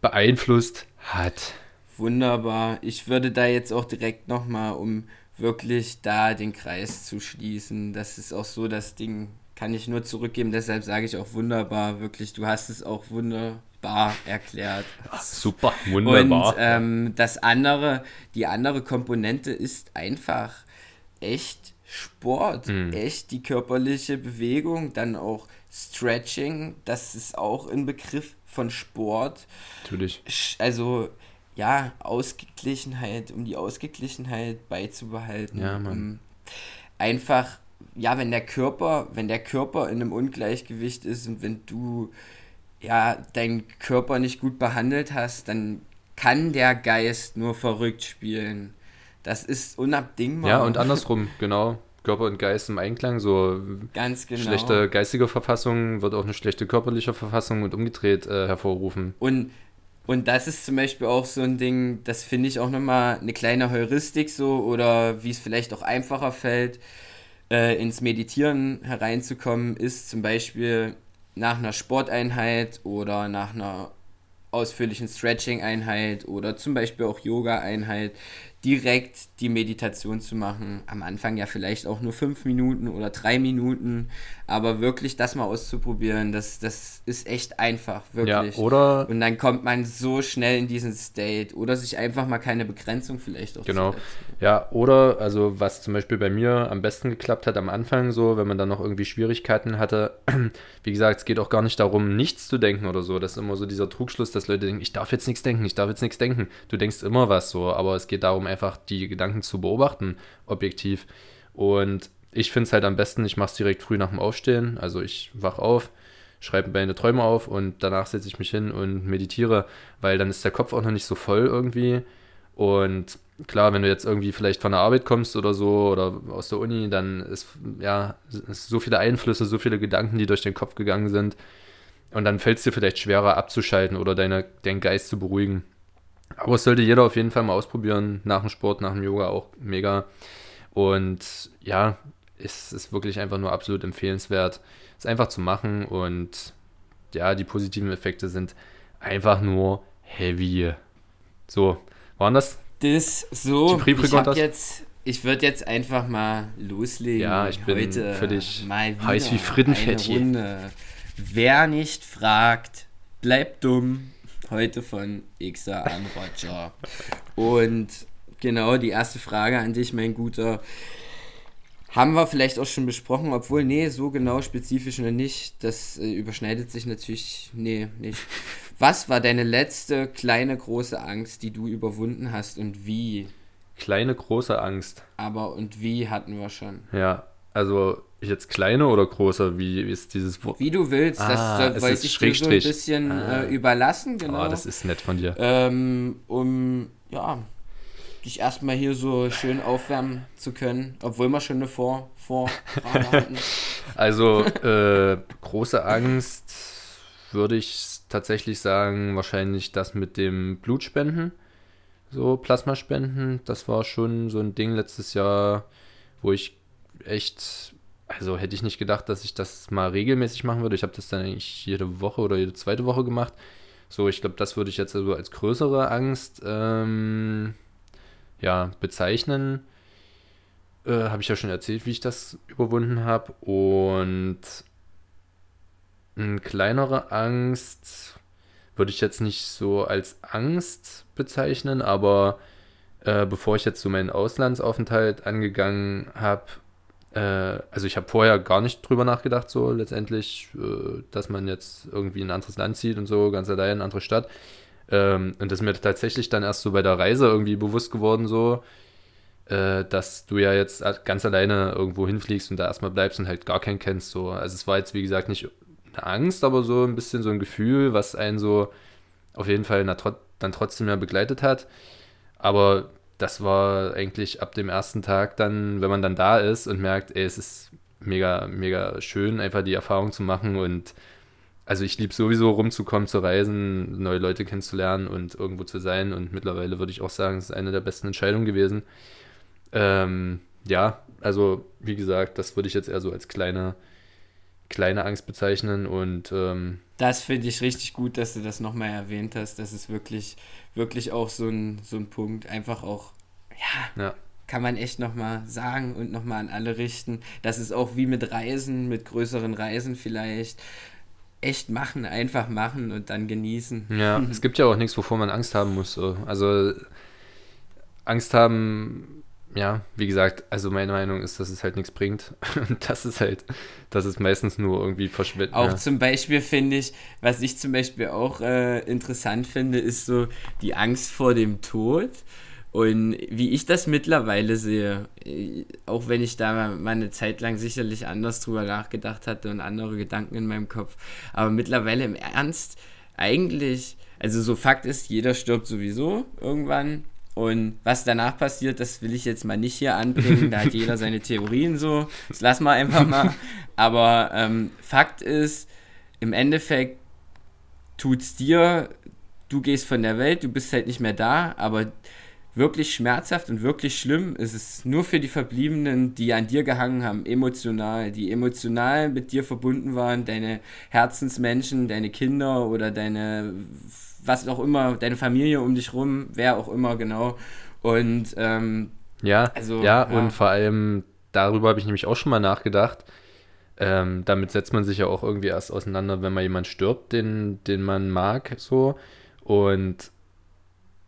beeinflusst hat.
Wunderbar. Ich würde da jetzt auch direkt nochmal, um wirklich da den Kreis zu schließen, das ist auch so das Ding, kann ich nur zurückgeben, deshalb sage ich auch wunderbar, wirklich, du hast es auch wunderbar erklärt.
Super,
Und ähm, das andere, die andere Komponente ist einfach echt Sport,
Mhm.
echt die körperliche Bewegung, dann auch Stretching, das ist auch ein Begriff von Sport.
Natürlich.
Also ja, Ausgeglichenheit, um die Ausgeglichenheit beizubehalten.
Ja.
Um einfach, ja, wenn der Körper, wenn der Körper in einem Ungleichgewicht ist und wenn du ja deinen Körper nicht gut behandelt hast, dann kann der Geist nur verrückt spielen. Das ist unabdingbar.
Ja, und andersrum, genau. Körper und Geist im Einklang, so
Ganz genau.
schlechte geistige Verfassung wird auch eine schlechte körperliche Verfassung und umgedreht äh, hervorrufen.
Und, und das ist zum Beispiel auch so ein Ding, das finde ich auch nochmal eine kleine Heuristik so oder wie es vielleicht auch einfacher fällt, äh, ins Meditieren hereinzukommen, ist zum Beispiel nach einer Sporteinheit oder nach einer ausführlichen Stretching-Einheit oder zum Beispiel auch Yoga-Einheit direkt die Meditation zu machen. Am Anfang ja vielleicht auch nur fünf Minuten oder drei Minuten, aber wirklich das mal auszuprobieren, das, das ist echt einfach,
Ja,
wirklich.
oder
Und dann kommt man so schnell in diesen State oder sich einfach mal keine Begrenzung vielleicht auch
Genau. Ja, oder, also was zum Beispiel bei mir am besten geklappt hat am Anfang, so, wenn man dann noch irgendwie Schwierigkeiten hatte, wie gesagt, es geht auch gar nicht darum, nichts zu denken oder so. Das ist immer so dieser Trugschluss, dass Leute denken, ich darf jetzt nichts denken, ich darf jetzt nichts denken. Du denkst immer was so, aber es geht darum, einfach die Gedanken zu beobachten, objektiv. Und ich finde es halt am besten, ich mache es direkt früh nach dem Aufstehen. Also ich wach auf, schreibe meine Träume auf und danach setze ich mich hin und meditiere, weil dann ist der Kopf auch noch nicht so voll irgendwie. Und klar, wenn du jetzt irgendwie vielleicht von der Arbeit kommst oder so oder aus der Uni, dann ist ja ist so viele Einflüsse, so viele Gedanken, die durch den Kopf gegangen sind. Und dann fällt es dir vielleicht schwerer abzuschalten oder deine, deinen Geist zu beruhigen. Aber es sollte jeder auf jeden Fall mal ausprobieren, nach dem Sport, nach dem Yoga auch mega. Und ja, es ist wirklich einfach nur absolut empfehlenswert, es einfach zu machen und ja, die positiven Effekte sind einfach nur heavy. So, waren das?
Das so. ich hab jetzt, ich würde jetzt einfach mal loslegen.
Ja, ich bin Heute völlig heiß wie Frittenfetti.
Wer nicht fragt, bleibt dumm. Heute von Xa an Roger. Und genau die erste Frage an dich, mein Guter. Haben wir vielleicht auch schon besprochen, obwohl, nee, so genau spezifisch noch nicht. Das äh, überschneidet sich natürlich, nee, nicht. Was war deine letzte kleine große Angst, die du überwunden hast und wie?
Kleine große Angst.
Aber und wie hatten wir schon?
Ja, also jetzt kleine oder große? Wie, ist dieses
Wort? Wie du willst, ah, das wollte ich dir so ein bisschen ah. äh, überlassen, genau.
Oh, das ist nett von dir.
Ähm, um, ja, dich erstmal hier so schön aufwärmen zu können, obwohl wir schon eine Vor Vorfrage hatten.
Also, äh, große Angst würde ich tatsächlich sagen, wahrscheinlich das mit dem Blutspenden, so Plasmaspenden. Das war schon so ein Ding letztes Jahr, wo ich echt, also hätte ich nicht gedacht, dass ich das mal regelmäßig machen würde. Ich habe das dann eigentlich jede Woche oder jede zweite Woche gemacht. So, ich glaube, das würde ich jetzt also als größere Angst ähm, ja, bezeichnen. Äh, habe ich ja schon erzählt, wie ich das überwunden habe. Und eine kleinere Angst würde ich jetzt nicht so als Angst bezeichnen, aber äh, bevor ich jetzt so meinen Auslandsaufenthalt angegangen habe, äh, also ich habe vorher gar nicht drüber nachgedacht, so letztendlich, äh, dass man jetzt irgendwie in ein anderes Land zieht und so, ganz allein in eine andere Stadt. Ähm, und das ist mir tatsächlich dann erst so bei der Reise irgendwie bewusst geworden, so, äh, dass du ja jetzt ganz alleine irgendwo hinfliegst und da erstmal bleibst und halt gar keinen kennst. So. Also es war jetzt, wie gesagt, nicht eine Angst, aber so ein bisschen so ein Gefühl, was einen so auf jeden Fall dann trotzdem ja begleitet hat. Aber das war eigentlich ab dem ersten Tag dann, wenn man dann da ist und merkt, ey, es ist mega, mega schön, einfach die Erfahrung zu machen und also ich liebe sowieso rumzukommen, zu reisen, neue Leute kennenzulernen und irgendwo zu sein. Und mittlerweile würde ich auch sagen, es ist eine der besten Entscheidungen gewesen. Ähm, ja, also wie gesagt, das würde ich jetzt eher so als kleine, kleine Angst bezeichnen. Und ähm,
das finde ich richtig gut, dass du das nochmal erwähnt hast. Das ist wirklich, wirklich auch so ein, so ein Punkt. Einfach auch, ja. ja kann man echt nochmal sagen und nochmal an alle richten. Das ist auch wie mit Reisen, mit größeren Reisen vielleicht echt machen, einfach machen und dann genießen.
Ja, es gibt ja auch nichts, wovor man Angst haben muss. So. Also Angst haben, ja, wie gesagt, also meine Meinung ist, dass es halt nichts bringt. Und das ist halt, das ist meistens nur irgendwie verschwendet.
Auch
ja.
zum Beispiel finde ich, was ich zum Beispiel auch äh, interessant finde, ist so die Angst vor dem Tod. Und wie ich das mittlerweile sehe, äh, auch wenn ich da mal eine Zeit lang sicherlich anders drüber nachgedacht hatte und andere Gedanken in meinem Kopf, aber mittlerweile im Ernst, eigentlich, also so Fakt ist, jeder stirbt sowieso irgendwann. Und was danach passiert, das will ich jetzt mal nicht hier anbringen. Da hat jeder seine Theorien so. Das lassen wir einfach mal. Aber ähm, Fakt ist, im Endeffekt tut es dir, du gehst von der Welt, du bist halt nicht mehr da, aber wirklich schmerzhaft und wirklich schlimm. Es ist nur für die Verbliebenen, die an dir gehangen haben, emotional, die emotional mit dir verbunden waren, deine Herzensmenschen, deine Kinder oder deine, was auch immer, deine Familie um dich rum, wer auch immer genau. Und ähm,
ja, also, ja, ja, und vor allem darüber habe ich nämlich auch schon mal nachgedacht. Ähm, damit setzt man sich ja auch irgendwie erst auseinander, wenn mal jemand stirbt, den, den man mag, so. Und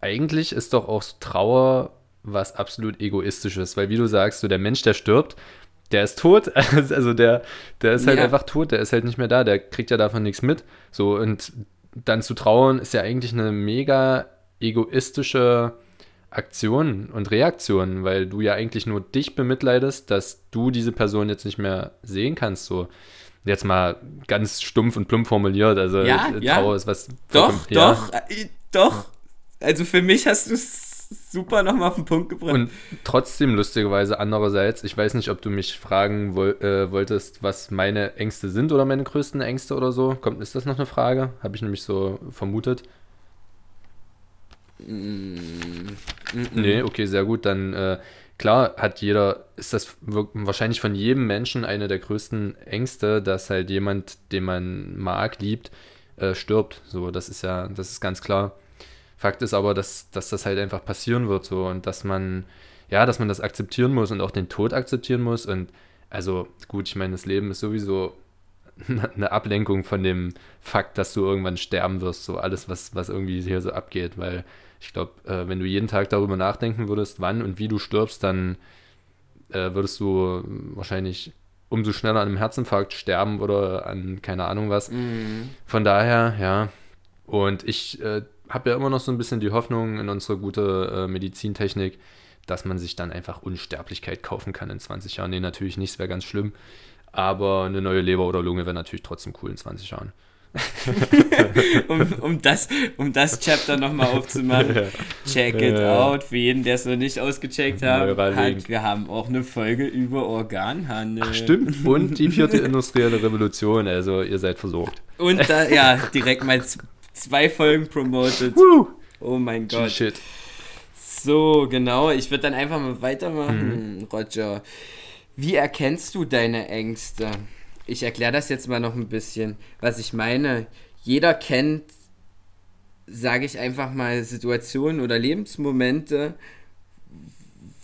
eigentlich ist doch auch Trauer was absolut egoistisches, weil wie du sagst, so der Mensch, der stirbt, der ist tot, also der, der ist halt ja. einfach tot, der ist halt nicht mehr da, der kriegt ja davon nichts mit. So, und dann zu trauern ist ja eigentlich eine mega egoistische Aktion und Reaktion, weil du ja eigentlich nur dich bemitleidest, dass du diese Person jetzt nicht mehr sehen kannst. So, jetzt mal ganz stumpf und plump formuliert, also
ja,
Trauer
ja.
ist was.
Doch, ja. doch, äh, doch. Also für mich hast du es super nochmal auf den Punkt gebracht.
Und trotzdem lustigerweise andererseits, ich weiß nicht, ob du mich fragen woll, äh, wolltest, was meine Ängste sind oder meine größten Ängste oder so. Kommt, ist das noch eine Frage? Habe ich nämlich so vermutet. Mm, mm, nee, okay, sehr gut. Dann äh, klar hat jeder, ist das wahrscheinlich von jedem Menschen eine der größten Ängste, dass halt jemand, den man mag, liebt, äh, stirbt. So, das ist ja, das ist ganz klar. Fakt ist aber, dass, dass das halt einfach passieren wird so und dass man, ja, dass man das akzeptieren muss und auch den Tod akzeptieren muss. Und also gut, ich meine, das Leben ist sowieso eine Ablenkung von dem Fakt, dass du irgendwann sterben wirst, so alles, was, was irgendwie hier so abgeht, weil ich glaube, äh, wenn du jeden Tag darüber nachdenken würdest, wann und wie du stirbst, dann äh, würdest du wahrscheinlich umso schneller an einem Herzinfarkt sterben oder an keine Ahnung was. Mhm. Von daher, ja. Und ich äh, habe ja immer noch so ein bisschen die Hoffnung in unsere gute äh, Medizintechnik, dass man sich dann einfach Unsterblichkeit kaufen kann in 20 Jahren. Nee, natürlich nicht, es wäre ganz schlimm. Aber eine neue Leber oder Lunge wäre natürlich trotzdem cool in 20 Jahren.
um, um, das, um das Chapter nochmal aufzumachen. Ja. Check it ja. out. Für jeden, der es noch nicht ausgecheckt hat, hat, wir haben auch eine Folge über Organhandel.
Ach, stimmt. Und die vierte industrielle Revolution. Also ihr seid versorgt.
Und da, ja, direkt mal zwei Folgen promoted. Woo. Oh mein Gott. Shit. So, genau. Ich würde dann einfach mal weitermachen, mhm. Roger. Wie erkennst du deine Ängste? ich erkläre das jetzt mal noch ein bisschen, was ich meine. Jeder kennt, sage ich einfach mal, Situationen oder Lebensmomente,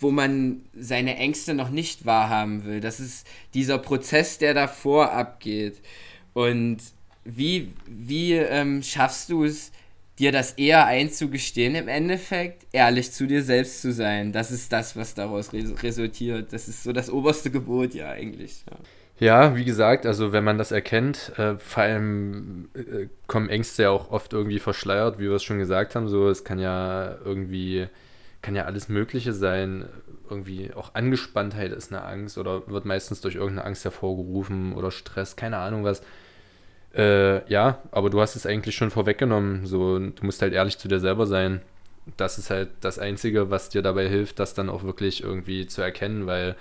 wo man seine Ängste noch nicht wahrhaben will. Das ist dieser Prozess, der davor abgeht. Und wie, wie ähm, schaffst du es, dir das eher einzugestehen im Endeffekt, ehrlich zu dir selbst zu sein? Das ist das, was daraus resultiert. Das ist so das oberste Gebot ja eigentlich. Ja.
Ja, wie gesagt, also wenn man das erkennt, äh, vor allem äh, kommen Ängste ja auch oft irgendwie verschleiert, wie wir es schon gesagt haben. So, es kann ja irgendwie, kann ja alles Mögliche sein. Irgendwie auch Angespanntheit ist eine Angst oder wird meistens durch irgendeine Angst hervorgerufen oder Stress, keine Ahnung was. Äh, ja, aber du hast es eigentlich schon vorweggenommen. So, du musst halt ehrlich zu dir selber sein. Das ist halt das Einzige, was dir dabei hilft, das dann auch wirklich irgendwie zu erkennen, weil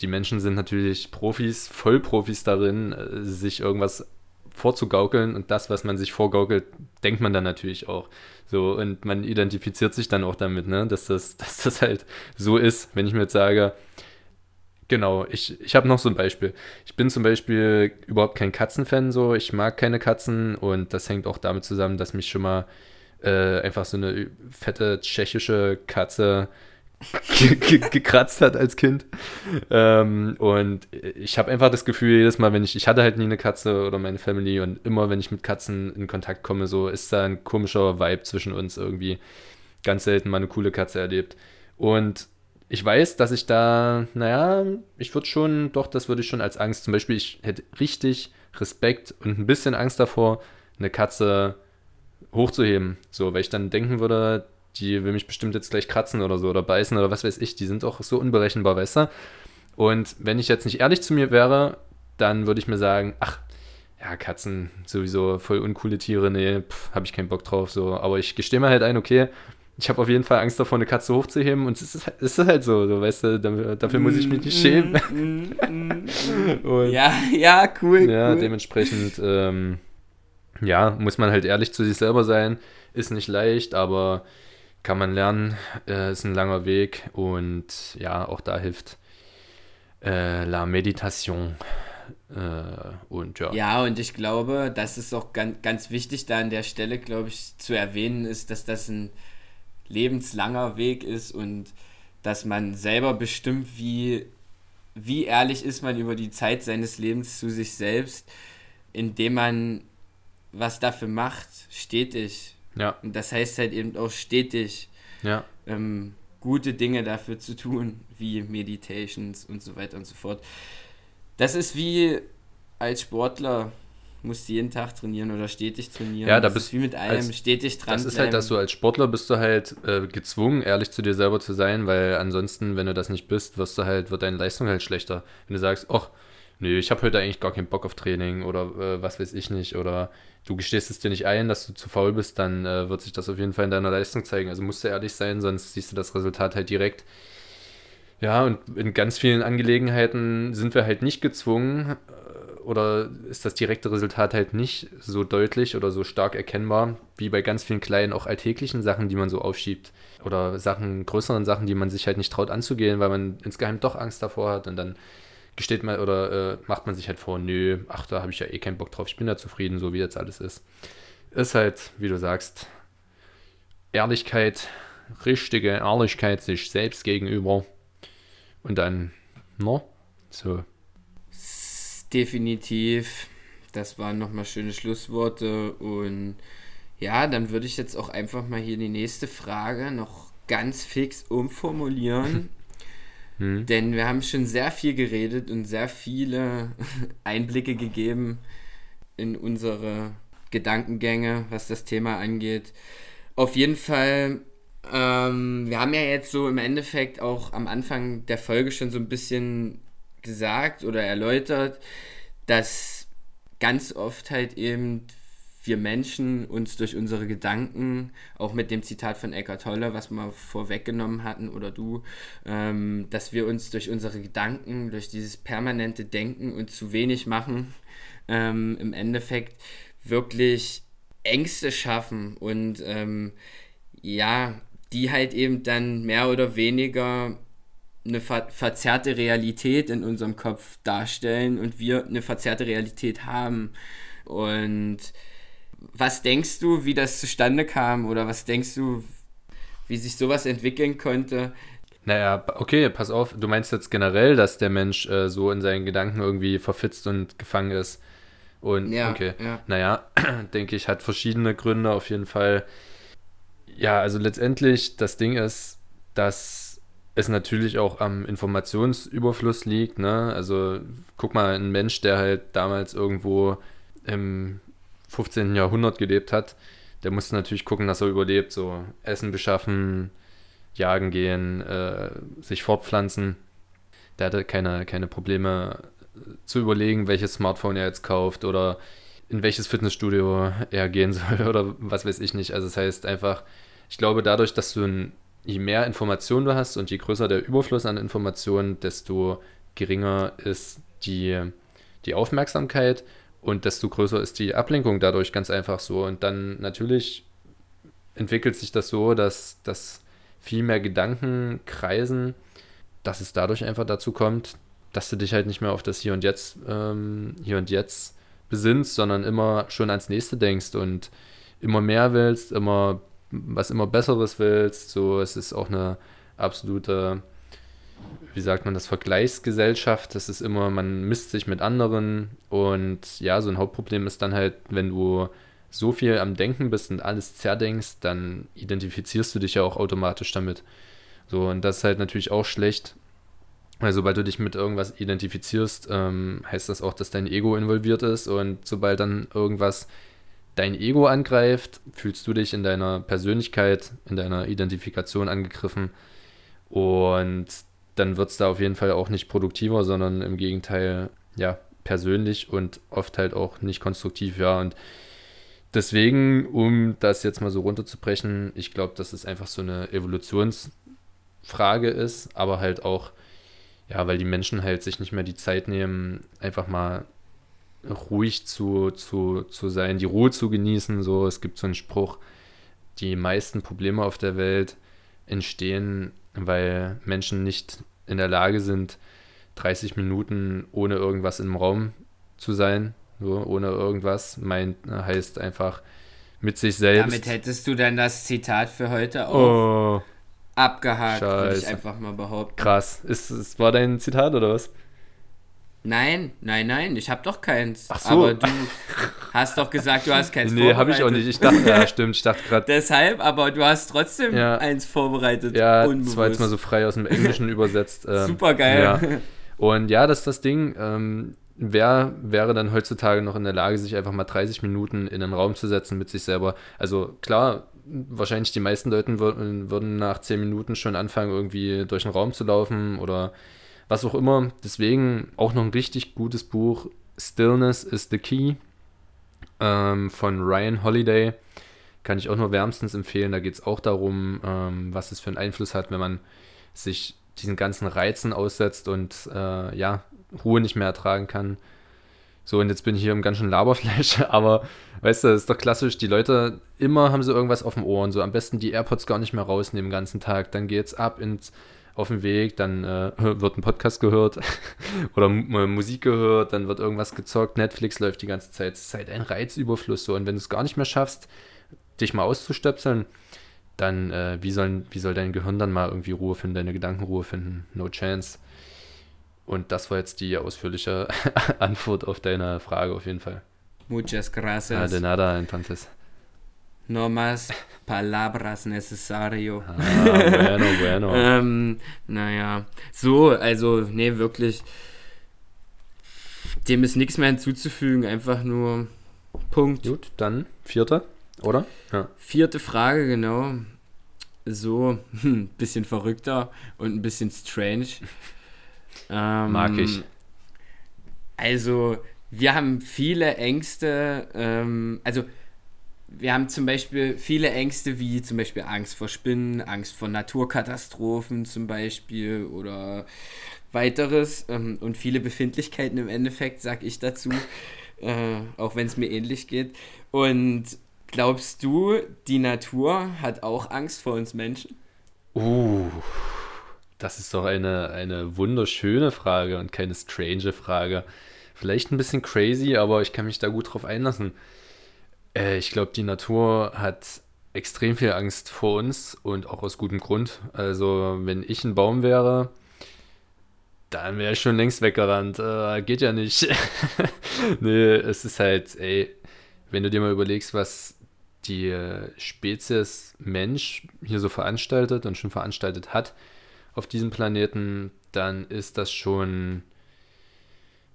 die Menschen sind natürlich Profis, Vollprofis darin, äh, sich irgendwas vorzugaukeln und das, was man sich vorgaukelt, denkt man dann natürlich auch. So, und man identifiziert sich dann auch damit, ne, dass das, dass das halt so ist, wenn ich mir jetzt sage, genau, ich, ich habe noch so ein Beispiel. Ich bin zum Beispiel überhaupt kein Katzenfan, so, ich mag keine Katzen und das hängt auch damit zusammen, dass mich schon mal äh, einfach so eine fette tschechische Katze gekratzt hat als Kind. Ähm, und ich habe einfach das Gefühl, jedes Mal, wenn ich, ich hatte halt nie eine Katze oder meine Family und immer, wenn ich mit Katzen in Kontakt komme, so ist da ein komischer Vibe zwischen uns irgendwie. Ganz selten mal eine coole Katze erlebt. Und ich weiß, dass ich da, naja, ich würde schon, doch, das würde ich schon als Angst, zum Beispiel, ich hätte richtig Respekt und ein bisschen Angst davor, eine Katze hochzuheben. So, weil ich dann denken würde, die will mich bestimmt jetzt gleich kratzen oder so oder beißen oder was weiß ich. Die sind auch so unberechenbar, weißt du? Und wenn ich jetzt nicht ehrlich zu mir wäre, dann würde ich mir sagen, ach, ja, Katzen sowieso voll uncoole Tiere, nee, habe ich keinen Bock drauf, so. Aber ich gestehe mir halt ein, okay, ich habe auf jeden Fall Angst davor, eine Katze hochzuheben und es ist, halt, es ist halt so, so, weißt du, dafür, dafür muss ich mich nicht schämen.
Mm, mm, mm, ja, ja, cool.
Ja,
cool.
dementsprechend, ähm, ja, muss man halt ehrlich zu sich selber sein. Ist nicht leicht, aber kann man lernen, äh, ist ein langer Weg und ja, auch da hilft äh, La Meditation. Äh, und ja.
Ja, und ich glaube, das ist auch ganz, ganz wichtig, da an der Stelle, glaube ich, zu erwähnen ist, dass das ein lebenslanger Weg ist und dass man selber bestimmt, wie, wie ehrlich ist man über die Zeit seines Lebens zu sich selbst, indem man was dafür macht, stetig
ja.
Und das heißt halt eben auch stetig
ja.
ähm, gute Dinge dafür zu tun, wie Meditations und so weiter und so fort. Das ist wie als Sportler musst du jeden Tag trainieren oder stetig trainieren.
Ja, da bist
du wie mit allem als, stetig dran.
Das ist halt, dass du als Sportler bist du halt äh, gezwungen, ehrlich zu dir selber zu sein, weil ansonsten, wenn du das nicht bist, wirst du halt, wird deine Leistung halt schlechter. Wenn du sagst, ach, nee, ich habe heute eigentlich gar keinen Bock auf Training oder äh, was weiß ich nicht oder du gestehst es dir nicht ein, dass du zu faul bist, dann äh, wird sich das auf jeden Fall in deiner Leistung zeigen. Also musst du ehrlich sein, sonst siehst du das Resultat halt direkt. Ja, und in ganz vielen Angelegenheiten sind wir halt nicht gezwungen oder ist das direkte Resultat halt nicht so deutlich oder so stark erkennbar, wie bei ganz vielen kleinen, auch alltäglichen Sachen, die man so aufschiebt. Oder Sachen, größeren Sachen, die man sich halt nicht traut anzugehen, weil man insgeheim doch Angst davor hat und dann gesteht man oder äh, macht man sich halt vor, nö, ach, da habe ich ja eh keinen Bock drauf, ich bin da zufrieden, so wie jetzt alles ist. Ist halt, wie du sagst, Ehrlichkeit, richtige Ehrlichkeit sich selbst gegenüber und dann, no, so.
Definitiv. Das waren nochmal schöne Schlussworte und ja, dann würde ich jetzt auch einfach mal hier die nächste Frage noch ganz fix umformulieren. Hm. Denn wir haben schon sehr viel geredet und sehr viele Einblicke gegeben in unsere Gedankengänge, was das Thema angeht. Auf jeden Fall, ähm, wir haben ja jetzt so im Endeffekt auch am Anfang der Folge schon so ein bisschen gesagt oder erläutert, dass ganz oft halt eben wir Menschen uns durch unsere Gedanken, auch mit dem Zitat von Eckhart Tolle, was wir vorweggenommen hatten, oder du, ähm, dass wir uns durch unsere Gedanken, durch dieses permanente Denken und zu wenig machen, ähm, im Endeffekt wirklich Ängste schaffen und ähm, ja, die halt eben dann mehr oder weniger eine ver verzerrte Realität in unserem Kopf darstellen und wir eine verzerrte Realität haben. Und was denkst du, wie das zustande kam oder was denkst du, wie sich sowas entwickeln könnte?
Naja, okay, pass auf, du meinst jetzt generell, dass der Mensch äh, so in seinen Gedanken irgendwie verfitzt und gefangen ist. Und ja, okay, ja. naja, denke ich, hat verschiedene Gründe auf jeden Fall. Ja, also letztendlich, das Ding ist, dass es natürlich auch am Informationsüberfluss liegt. Ne? Also guck mal, ein Mensch, der halt damals irgendwo im 15. Jahrhundert gelebt hat, der musste natürlich gucken, dass er überlebt, so Essen beschaffen, jagen gehen, äh, sich fortpflanzen. Der hatte keine, keine Probleme zu überlegen, welches Smartphone er jetzt kauft oder in welches Fitnessstudio er gehen soll oder was weiß ich nicht. Also das heißt einfach, ich glaube dadurch, dass du ein, je mehr Informationen du hast und je größer der Überfluss an Informationen, desto geringer ist die, die Aufmerksamkeit und desto größer ist die Ablenkung dadurch ganz einfach so. Und dann natürlich entwickelt sich das so, dass, dass viel mehr Gedanken kreisen, dass es dadurch einfach dazu kommt, dass du dich halt nicht mehr auf das Hier und Jetzt, ähm, Hier und Jetzt besinnst, sondern immer schon ans nächste denkst und immer mehr willst, immer was immer Besseres willst. So, es ist auch eine absolute wie sagt man das, Vergleichsgesellschaft. Das ist immer, man misst sich mit anderen und ja, so ein Hauptproblem ist dann halt, wenn du so viel am Denken bist und alles zerdenkst, dann identifizierst du dich ja auch automatisch damit. So, und das ist halt natürlich auch schlecht, weil sobald du dich mit irgendwas identifizierst, ähm, heißt das auch, dass dein Ego involviert ist und sobald dann irgendwas dein Ego angreift, fühlst du dich in deiner Persönlichkeit, in deiner Identifikation angegriffen und dann wird es da auf jeden Fall auch nicht produktiver, sondern im Gegenteil, ja, persönlich und oft halt auch nicht konstruktiv, ja. Und deswegen, um das jetzt mal so runterzubrechen, ich glaube, dass es einfach so eine Evolutionsfrage ist, aber halt auch, ja, weil die Menschen halt sich nicht mehr die Zeit nehmen, einfach mal ruhig zu, zu, zu sein, die Ruhe zu genießen. So, es gibt so einen Spruch, die meisten Probleme auf der Welt entstehen weil Menschen nicht in der Lage sind, 30 Minuten ohne irgendwas im Raum zu sein. So, ohne irgendwas meint, heißt einfach mit sich selbst.
Damit hättest du dann das Zitat für heute auch oh, abgehakt, würde ich einfach mal behaupten.
Krass. Ist, ist, war dein Zitat oder was?
Nein, nein, nein, ich habe doch keins. Ach so. Aber du hast doch gesagt, du hast keins
Nee, habe ich auch nicht. Ich dachte, ja, stimmt, ich dachte gerade.
Deshalb, aber du hast trotzdem ja. eins vorbereitet.
Ja, unbewusst. das war jetzt mal so frei aus dem Englischen übersetzt.
Ähm, Super geil.
Ja. Und ja, das ist das Ding. Ähm, wer wäre dann heutzutage noch in der Lage, sich einfach mal 30 Minuten in einen Raum zu setzen mit sich selber? Also klar, wahrscheinlich die meisten Leute würden, würden nach 10 Minuten schon anfangen, irgendwie durch den Raum zu laufen oder was auch immer. Deswegen auch noch ein richtig gutes Buch. Stillness is the Key ähm, von Ryan Holiday. Kann ich auch nur wärmstens empfehlen. Da geht es auch darum, ähm, was es für einen Einfluss hat, wenn man sich diesen ganzen Reizen aussetzt und äh, ja, Ruhe nicht mehr ertragen kann. So, und jetzt bin ich hier im ganzen Laberfleisch, aber weißt du, das ist doch klassisch, die Leute, immer haben sie irgendwas auf dem Ohr und so am besten die AirPods gar nicht mehr rausnehmen den ganzen Tag. Dann geht's ab ins auf dem Weg, dann äh, wird ein Podcast gehört oder Musik gehört, dann wird irgendwas gezockt, Netflix läuft die ganze Zeit. Es ist halt ein Reizüberfluss so. Und wenn du es gar nicht mehr schaffst, dich mal auszustöpseln, dann äh, wie, sollen, wie soll dein Gehirn dann mal irgendwie Ruhe finden, deine Gedanken Ruhe finden? No chance. Und das war jetzt die ausführliche Antwort auf deine Frage auf jeden Fall.
Muchas gracias.
Ah, de nada, entonces.
No más palabras necesario.
Ah, bueno, bueno.
ähm, naja, so, also, nee, wirklich. Dem ist nichts mehr hinzuzufügen, einfach nur Punkt.
Gut, dann vierte, oder?
Ja. Vierte Frage, genau. So, ein bisschen verrückter und ein bisschen strange.
Ähm, Mag ich.
Also, wir haben viele Ängste, ähm, also wir haben zum Beispiel viele Ängste wie zum Beispiel Angst vor Spinnen, Angst vor Naturkatastrophen zum Beispiel oder weiteres ähm, und viele Befindlichkeiten im Endeffekt, sag ich dazu, äh, auch wenn es mir ähnlich geht. Und glaubst du, die Natur hat auch Angst vor uns Menschen?
Uh, das ist doch eine, eine wunderschöne Frage und keine strange Frage. Vielleicht ein bisschen crazy, aber ich kann mich da gut drauf einlassen. Äh, ich glaube, die Natur hat extrem viel Angst vor uns und auch aus gutem Grund. Also, wenn ich ein Baum wäre, dann wäre ich schon längst weggerannt. Äh, geht ja nicht. nee, es ist halt, ey, wenn du dir mal überlegst, was die Spezies Mensch hier so veranstaltet und schon veranstaltet hat auf diesem Planeten, dann ist das schon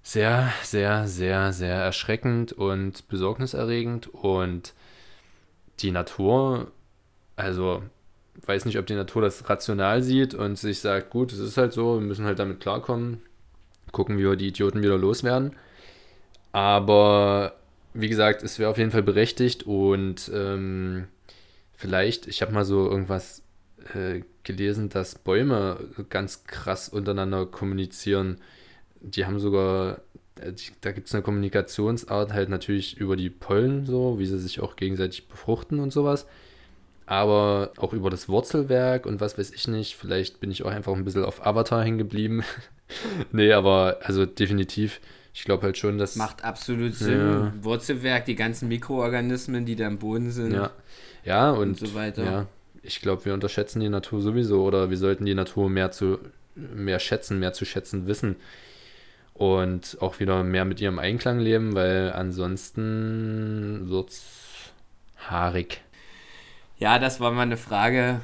sehr, sehr, sehr, sehr erschreckend und besorgniserregend. Und die Natur, also weiß nicht, ob die Natur das rational sieht und sich sagt, gut, es ist halt so, wir müssen halt damit klarkommen, gucken, wie wir die Idioten wieder loswerden. Aber wie gesagt, es wäre auf jeden Fall berechtigt und ähm, vielleicht, ich habe mal so irgendwas äh, gelesen, dass Bäume ganz krass untereinander kommunizieren die haben sogar, äh, da gibt es eine Kommunikationsart halt natürlich über die Pollen so, wie sie sich auch gegenseitig befruchten und sowas. Aber auch über das Wurzelwerk und was weiß ich nicht. Vielleicht bin ich auch einfach ein bisschen auf Avatar hängen geblieben. nee, aber also definitiv. Ich glaube halt schon, dass.
Macht absolut Sinn. Ja. Wurzelwerk, die ganzen Mikroorganismen, die da im Boden sind.
Ja, ja und, und so weiter. Ja, ich glaube, wir unterschätzen die Natur sowieso oder wir sollten die Natur mehr zu mehr schätzen, mehr zu schätzen wissen und auch wieder mehr mit ihrem Einklang leben, weil ansonsten wird's haarig.
Ja, das war mal eine Frage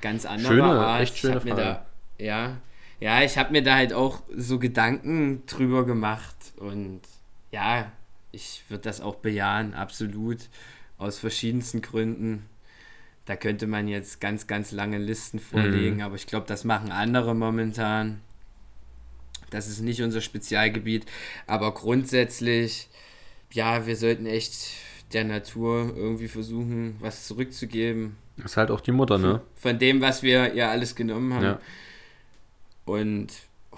ganz anderer
schöne, Art. Echt schöne
Frage. Da, ja, ja, ich habe mir da halt auch so Gedanken drüber gemacht und ja, ich würde das auch bejahen, absolut, aus verschiedensten Gründen. Da könnte man jetzt ganz, ganz lange Listen vorlegen, mhm. aber ich glaube, das machen andere momentan. Das ist nicht unser Spezialgebiet. Aber grundsätzlich, ja, wir sollten echt der Natur irgendwie versuchen, was zurückzugeben.
Das ist halt auch die Mutter, ne?
Von dem, was wir ja alles genommen haben. Ja. Und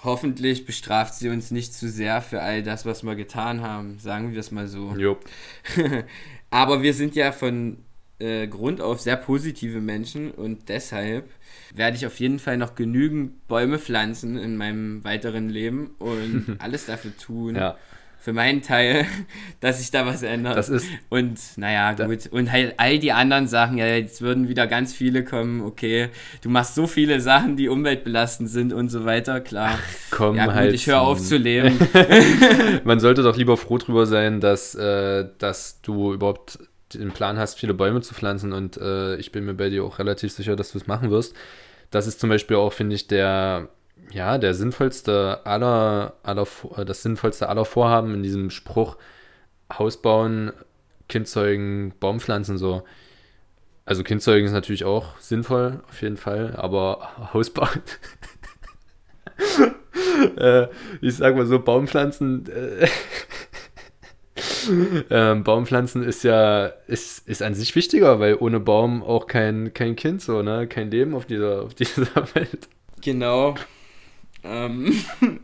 hoffentlich bestraft sie uns nicht zu sehr für all das, was wir getan haben. Sagen wir es mal so.
Jo.
Aber wir sind ja von äh, Grund auf sehr positive Menschen und deshalb werde ich auf jeden Fall noch genügend Bäume pflanzen in meinem weiteren Leben und alles dafür tun.
Ja.
Für meinen Teil, dass sich da was ändert.
Das ist.
Und naja, gut. Und halt all die anderen Sachen, ja, jetzt würden wieder ganz viele kommen, okay, du machst so viele Sachen, die umweltbelastend sind und so weiter, klar. Ach,
komm,
ja, gut, halt. Ich höre auf zu leben.
Man sollte doch lieber froh drüber sein, dass, äh, dass du überhaupt den Plan hast, viele Bäume zu pflanzen und äh, ich bin mir bei dir auch relativ sicher, dass du es machen wirst. Das ist zum Beispiel auch, finde ich, der, ja, der sinnvollste aller, aller, äh, das sinnvollste aller Vorhaben in diesem Spruch, Haus bauen, Kind zeugen, Baum pflanzen, so. Also Kind zeugen ist natürlich auch sinnvoll, auf jeden Fall, aber Haus bauen. äh, ich sag mal so, Baumpflanzen. Äh, ähm, Baumpflanzen ist ja, ist, ist an sich wichtiger, weil ohne Baum auch kein, kein Kind so, ne? Kein Leben auf dieser, auf dieser Welt.
Genau. Ähm,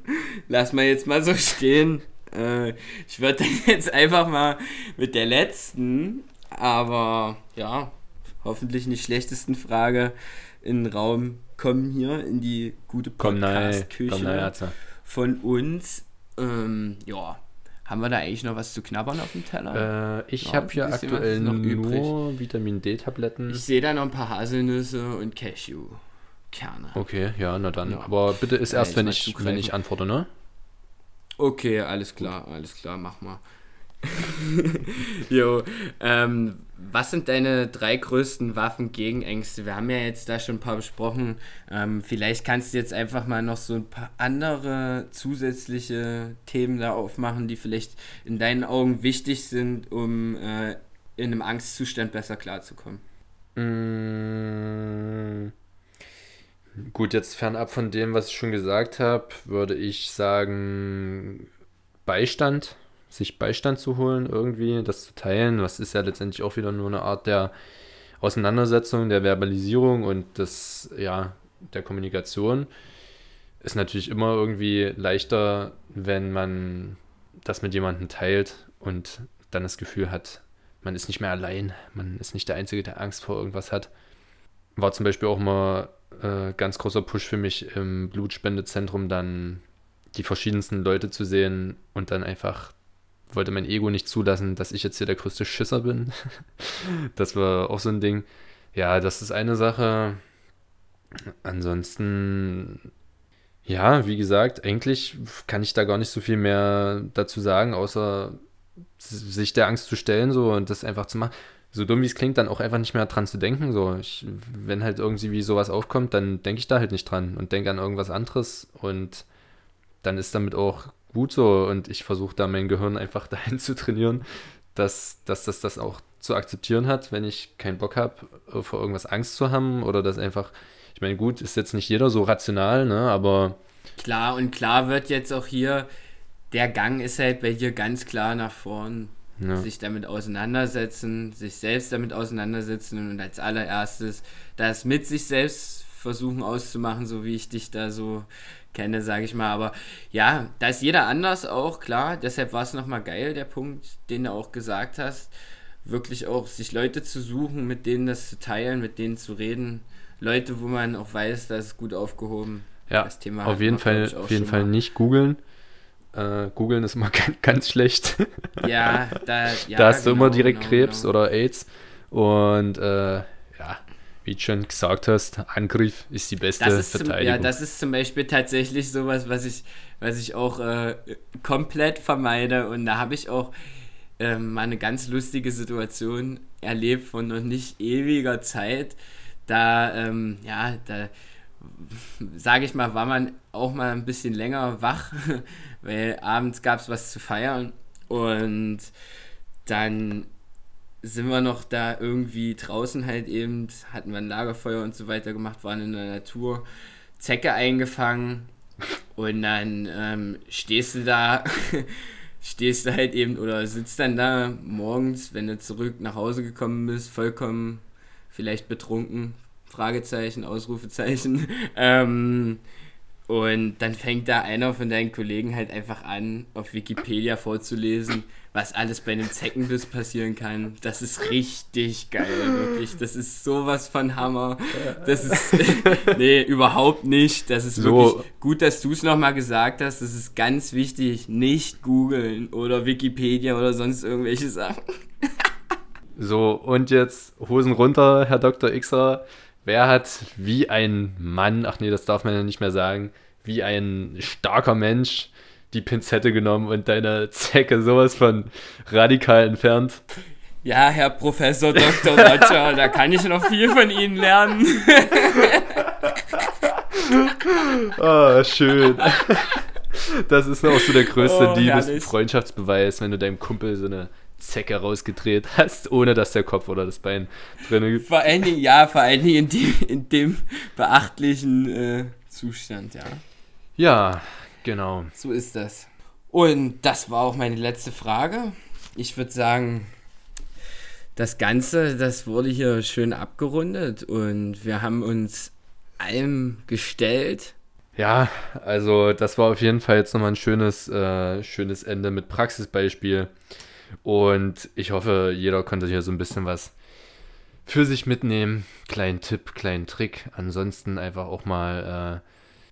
lass mal jetzt mal so stehen. Äh, ich würde jetzt einfach mal mit der letzten, aber ja, hoffentlich nicht schlechtesten Frage in den Raum kommen hier in die gute Podcast-Küche von uns. Ähm, ja, haben wir da eigentlich noch was zu knabbern auf dem Teller?
Äh, ich ja, habe hier aktuell noch nur Vitamin D-Tabletten.
Ich sehe da noch ein paar Haselnüsse und Cashew. Kerne.
Okay, ja, na dann. Ja. Aber bitte ist erst, wenn ich, wenn ich antworte, ne?
Okay, alles klar, alles klar, mach mal. jo, ähm, was sind deine drei größten Waffen gegen Ängste? Wir haben ja jetzt da schon ein paar besprochen. Ähm, vielleicht kannst du jetzt einfach mal noch so ein paar andere zusätzliche Themen da aufmachen, die vielleicht in deinen Augen wichtig sind, um äh, in einem Angstzustand besser klarzukommen.
Mmh. Gut, jetzt fernab von dem, was ich schon gesagt habe, würde ich sagen Beistand sich Beistand zu holen, irgendwie, das zu teilen. Was ist ja letztendlich auch wieder nur eine Art der Auseinandersetzung, der Verbalisierung und des, ja, der Kommunikation. Ist natürlich immer irgendwie leichter, wenn man das mit jemandem teilt und dann das Gefühl hat, man ist nicht mehr allein, man ist nicht der Einzige, der Angst vor irgendwas hat. War zum Beispiel auch mal äh, ganz großer Push für mich im Blutspendezentrum dann die verschiedensten Leute zu sehen und dann einfach wollte mein Ego nicht zulassen, dass ich jetzt hier der größte Schisser bin. das war auch so ein Ding. Ja, das ist eine Sache. Ansonsten, ja, wie gesagt, eigentlich kann ich da gar nicht so viel mehr dazu sagen, außer sich der Angst zu stellen so und das einfach zu machen. So dumm wie es klingt, dann auch einfach nicht mehr dran zu denken. So, ich, wenn halt irgendwie sowas aufkommt, dann denke ich da halt nicht dran und denke an irgendwas anderes und dann ist damit auch gut so und ich versuche da mein Gehirn einfach dahin zu trainieren, dass, dass das das auch zu akzeptieren hat, wenn ich keinen Bock habe, vor irgendwas Angst zu haben oder das einfach, ich meine, gut, ist jetzt nicht jeder so rational, ne, aber.
Klar, und klar wird jetzt auch hier, der Gang ist halt bei dir ganz klar nach vorn. Ja. Sich damit auseinandersetzen, sich selbst damit auseinandersetzen und als allererstes das mit sich selbst versuchen auszumachen, so wie ich dich da so kenne, sage ich mal. Aber ja, da ist jeder anders auch, klar. Deshalb war es nochmal geil, der Punkt, den du auch gesagt hast. Wirklich auch sich Leute zu suchen, mit denen das zu teilen, mit denen zu reden. Leute, wo man auch weiß, das ist gut aufgehoben.
Ja, das Thema auf jeden Fall, auf jeden Fall nicht googeln. Äh, googeln ist immer ganz, ganz schlecht.
Ja, da, ja,
da hast genau, du immer direkt genau, Krebs genau. oder AIDS. Und äh, wie du schon gesagt hast, Angriff ist die beste ist Verteidigung.
Zum, ja, das ist zum Beispiel tatsächlich sowas, was ich, was ich auch äh, komplett vermeide. Und da habe ich auch äh, mal eine ganz lustige Situation erlebt von noch nicht ewiger Zeit. Da, ähm, ja, da sage ich mal, war man auch mal ein bisschen länger wach, weil abends gab es was zu feiern. Und dann sind wir noch da irgendwie draußen halt eben, hatten wir ein Lagerfeuer und so weiter gemacht, waren in der Natur, Zecke eingefangen und dann ähm, stehst du da, stehst du halt eben oder sitzt dann da morgens, wenn du zurück nach Hause gekommen bist, vollkommen vielleicht betrunken, Fragezeichen, Ausrufezeichen, ähm, und dann fängt da einer von deinen Kollegen halt einfach an, auf Wikipedia vorzulesen, was alles bei einem Zeckenbiss passieren kann. Das ist richtig geil, wirklich. Das ist sowas von Hammer. Das ist. nee, überhaupt nicht. Das ist so. wirklich gut, dass du es nochmal gesagt hast. Das ist ganz wichtig. Nicht googeln oder Wikipedia oder sonst irgendwelche Sachen.
so, und jetzt Hosen runter, Herr Dr. Xer. Wer hat wie ein Mann, ach nee, das darf man ja nicht mehr sagen, wie ein starker Mensch die Pinzette genommen und deine Zecke sowas von radikal entfernt.
Ja, Herr Professor Dr. Roger, da kann ich noch viel von Ihnen lernen.
oh, schön. Das ist auch so der größte oh, Liebes Freundschaftsbeweis, wenn du deinem Kumpel so eine Zecke rausgedreht hast, ohne dass der Kopf oder das Bein drin ist.
Vor allen Dingen, ja, vor allen Dingen in dem, in dem beachtlichen äh, Zustand, ja.
Ja, genau.
So ist das. Und das war auch meine letzte Frage. Ich würde sagen, das Ganze, das wurde hier schön abgerundet und wir haben uns allem gestellt.
Ja, also das war auf jeden Fall jetzt nochmal ein schönes, äh, schönes Ende mit Praxisbeispiel. Und ich hoffe, jeder konnte hier so ein bisschen was für sich mitnehmen. Kleinen Tipp, kleinen Trick. Ansonsten einfach auch mal äh,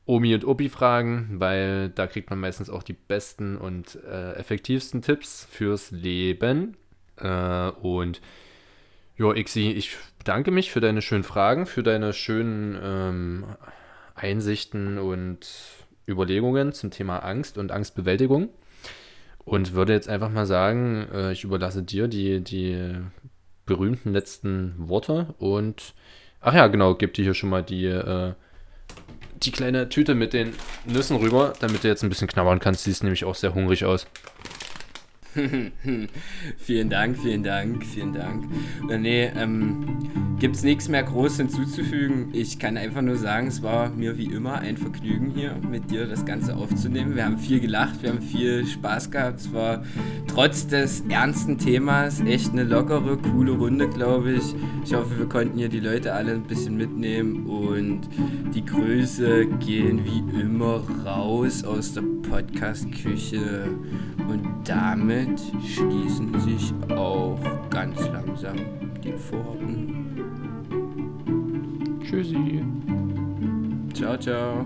Omi und Opi fragen, weil da kriegt man meistens auch die besten und äh, effektivsten Tipps fürs Leben. Äh, und ja, Ixi, ich bedanke mich für deine schönen Fragen, für deine schönen ähm, Einsichten und Überlegungen zum Thema Angst und Angstbewältigung. Und würde jetzt einfach mal sagen, äh, ich überlasse dir die, die berühmten letzten Worte und ach ja, genau, gib dir hier schon mal die, äh, die kleine Tüte mit den Nüssen rüber, damit du jetzt ein bisschen knabbern kannst. Siehst nämlich auch sehr hungrig aus.
vielen Dank, vielen Dank, vielen Dank. Nee, ähm, gibt es nichts mehr groß hinzuzufügen. Ich kann einfach nur sagen, es war mir wie immer ein Vergnügen hier mit dir das Ganze aufzunehmen. Wir haben viel gelacht, wir haben viel Spaß gehabt. Es war trotz des ernsten Themas echt eine lockere, coole Runde, glaube ich. Ich hoffe, wir konnten hier die Leute alle ein bisschen mitnehmen und die Grüße gehen wie immer raus aus der Podcast-Küche. Und damit schließen sich auch ganz langsam die Pforten.
Tschüssi.
Ciao, ciao.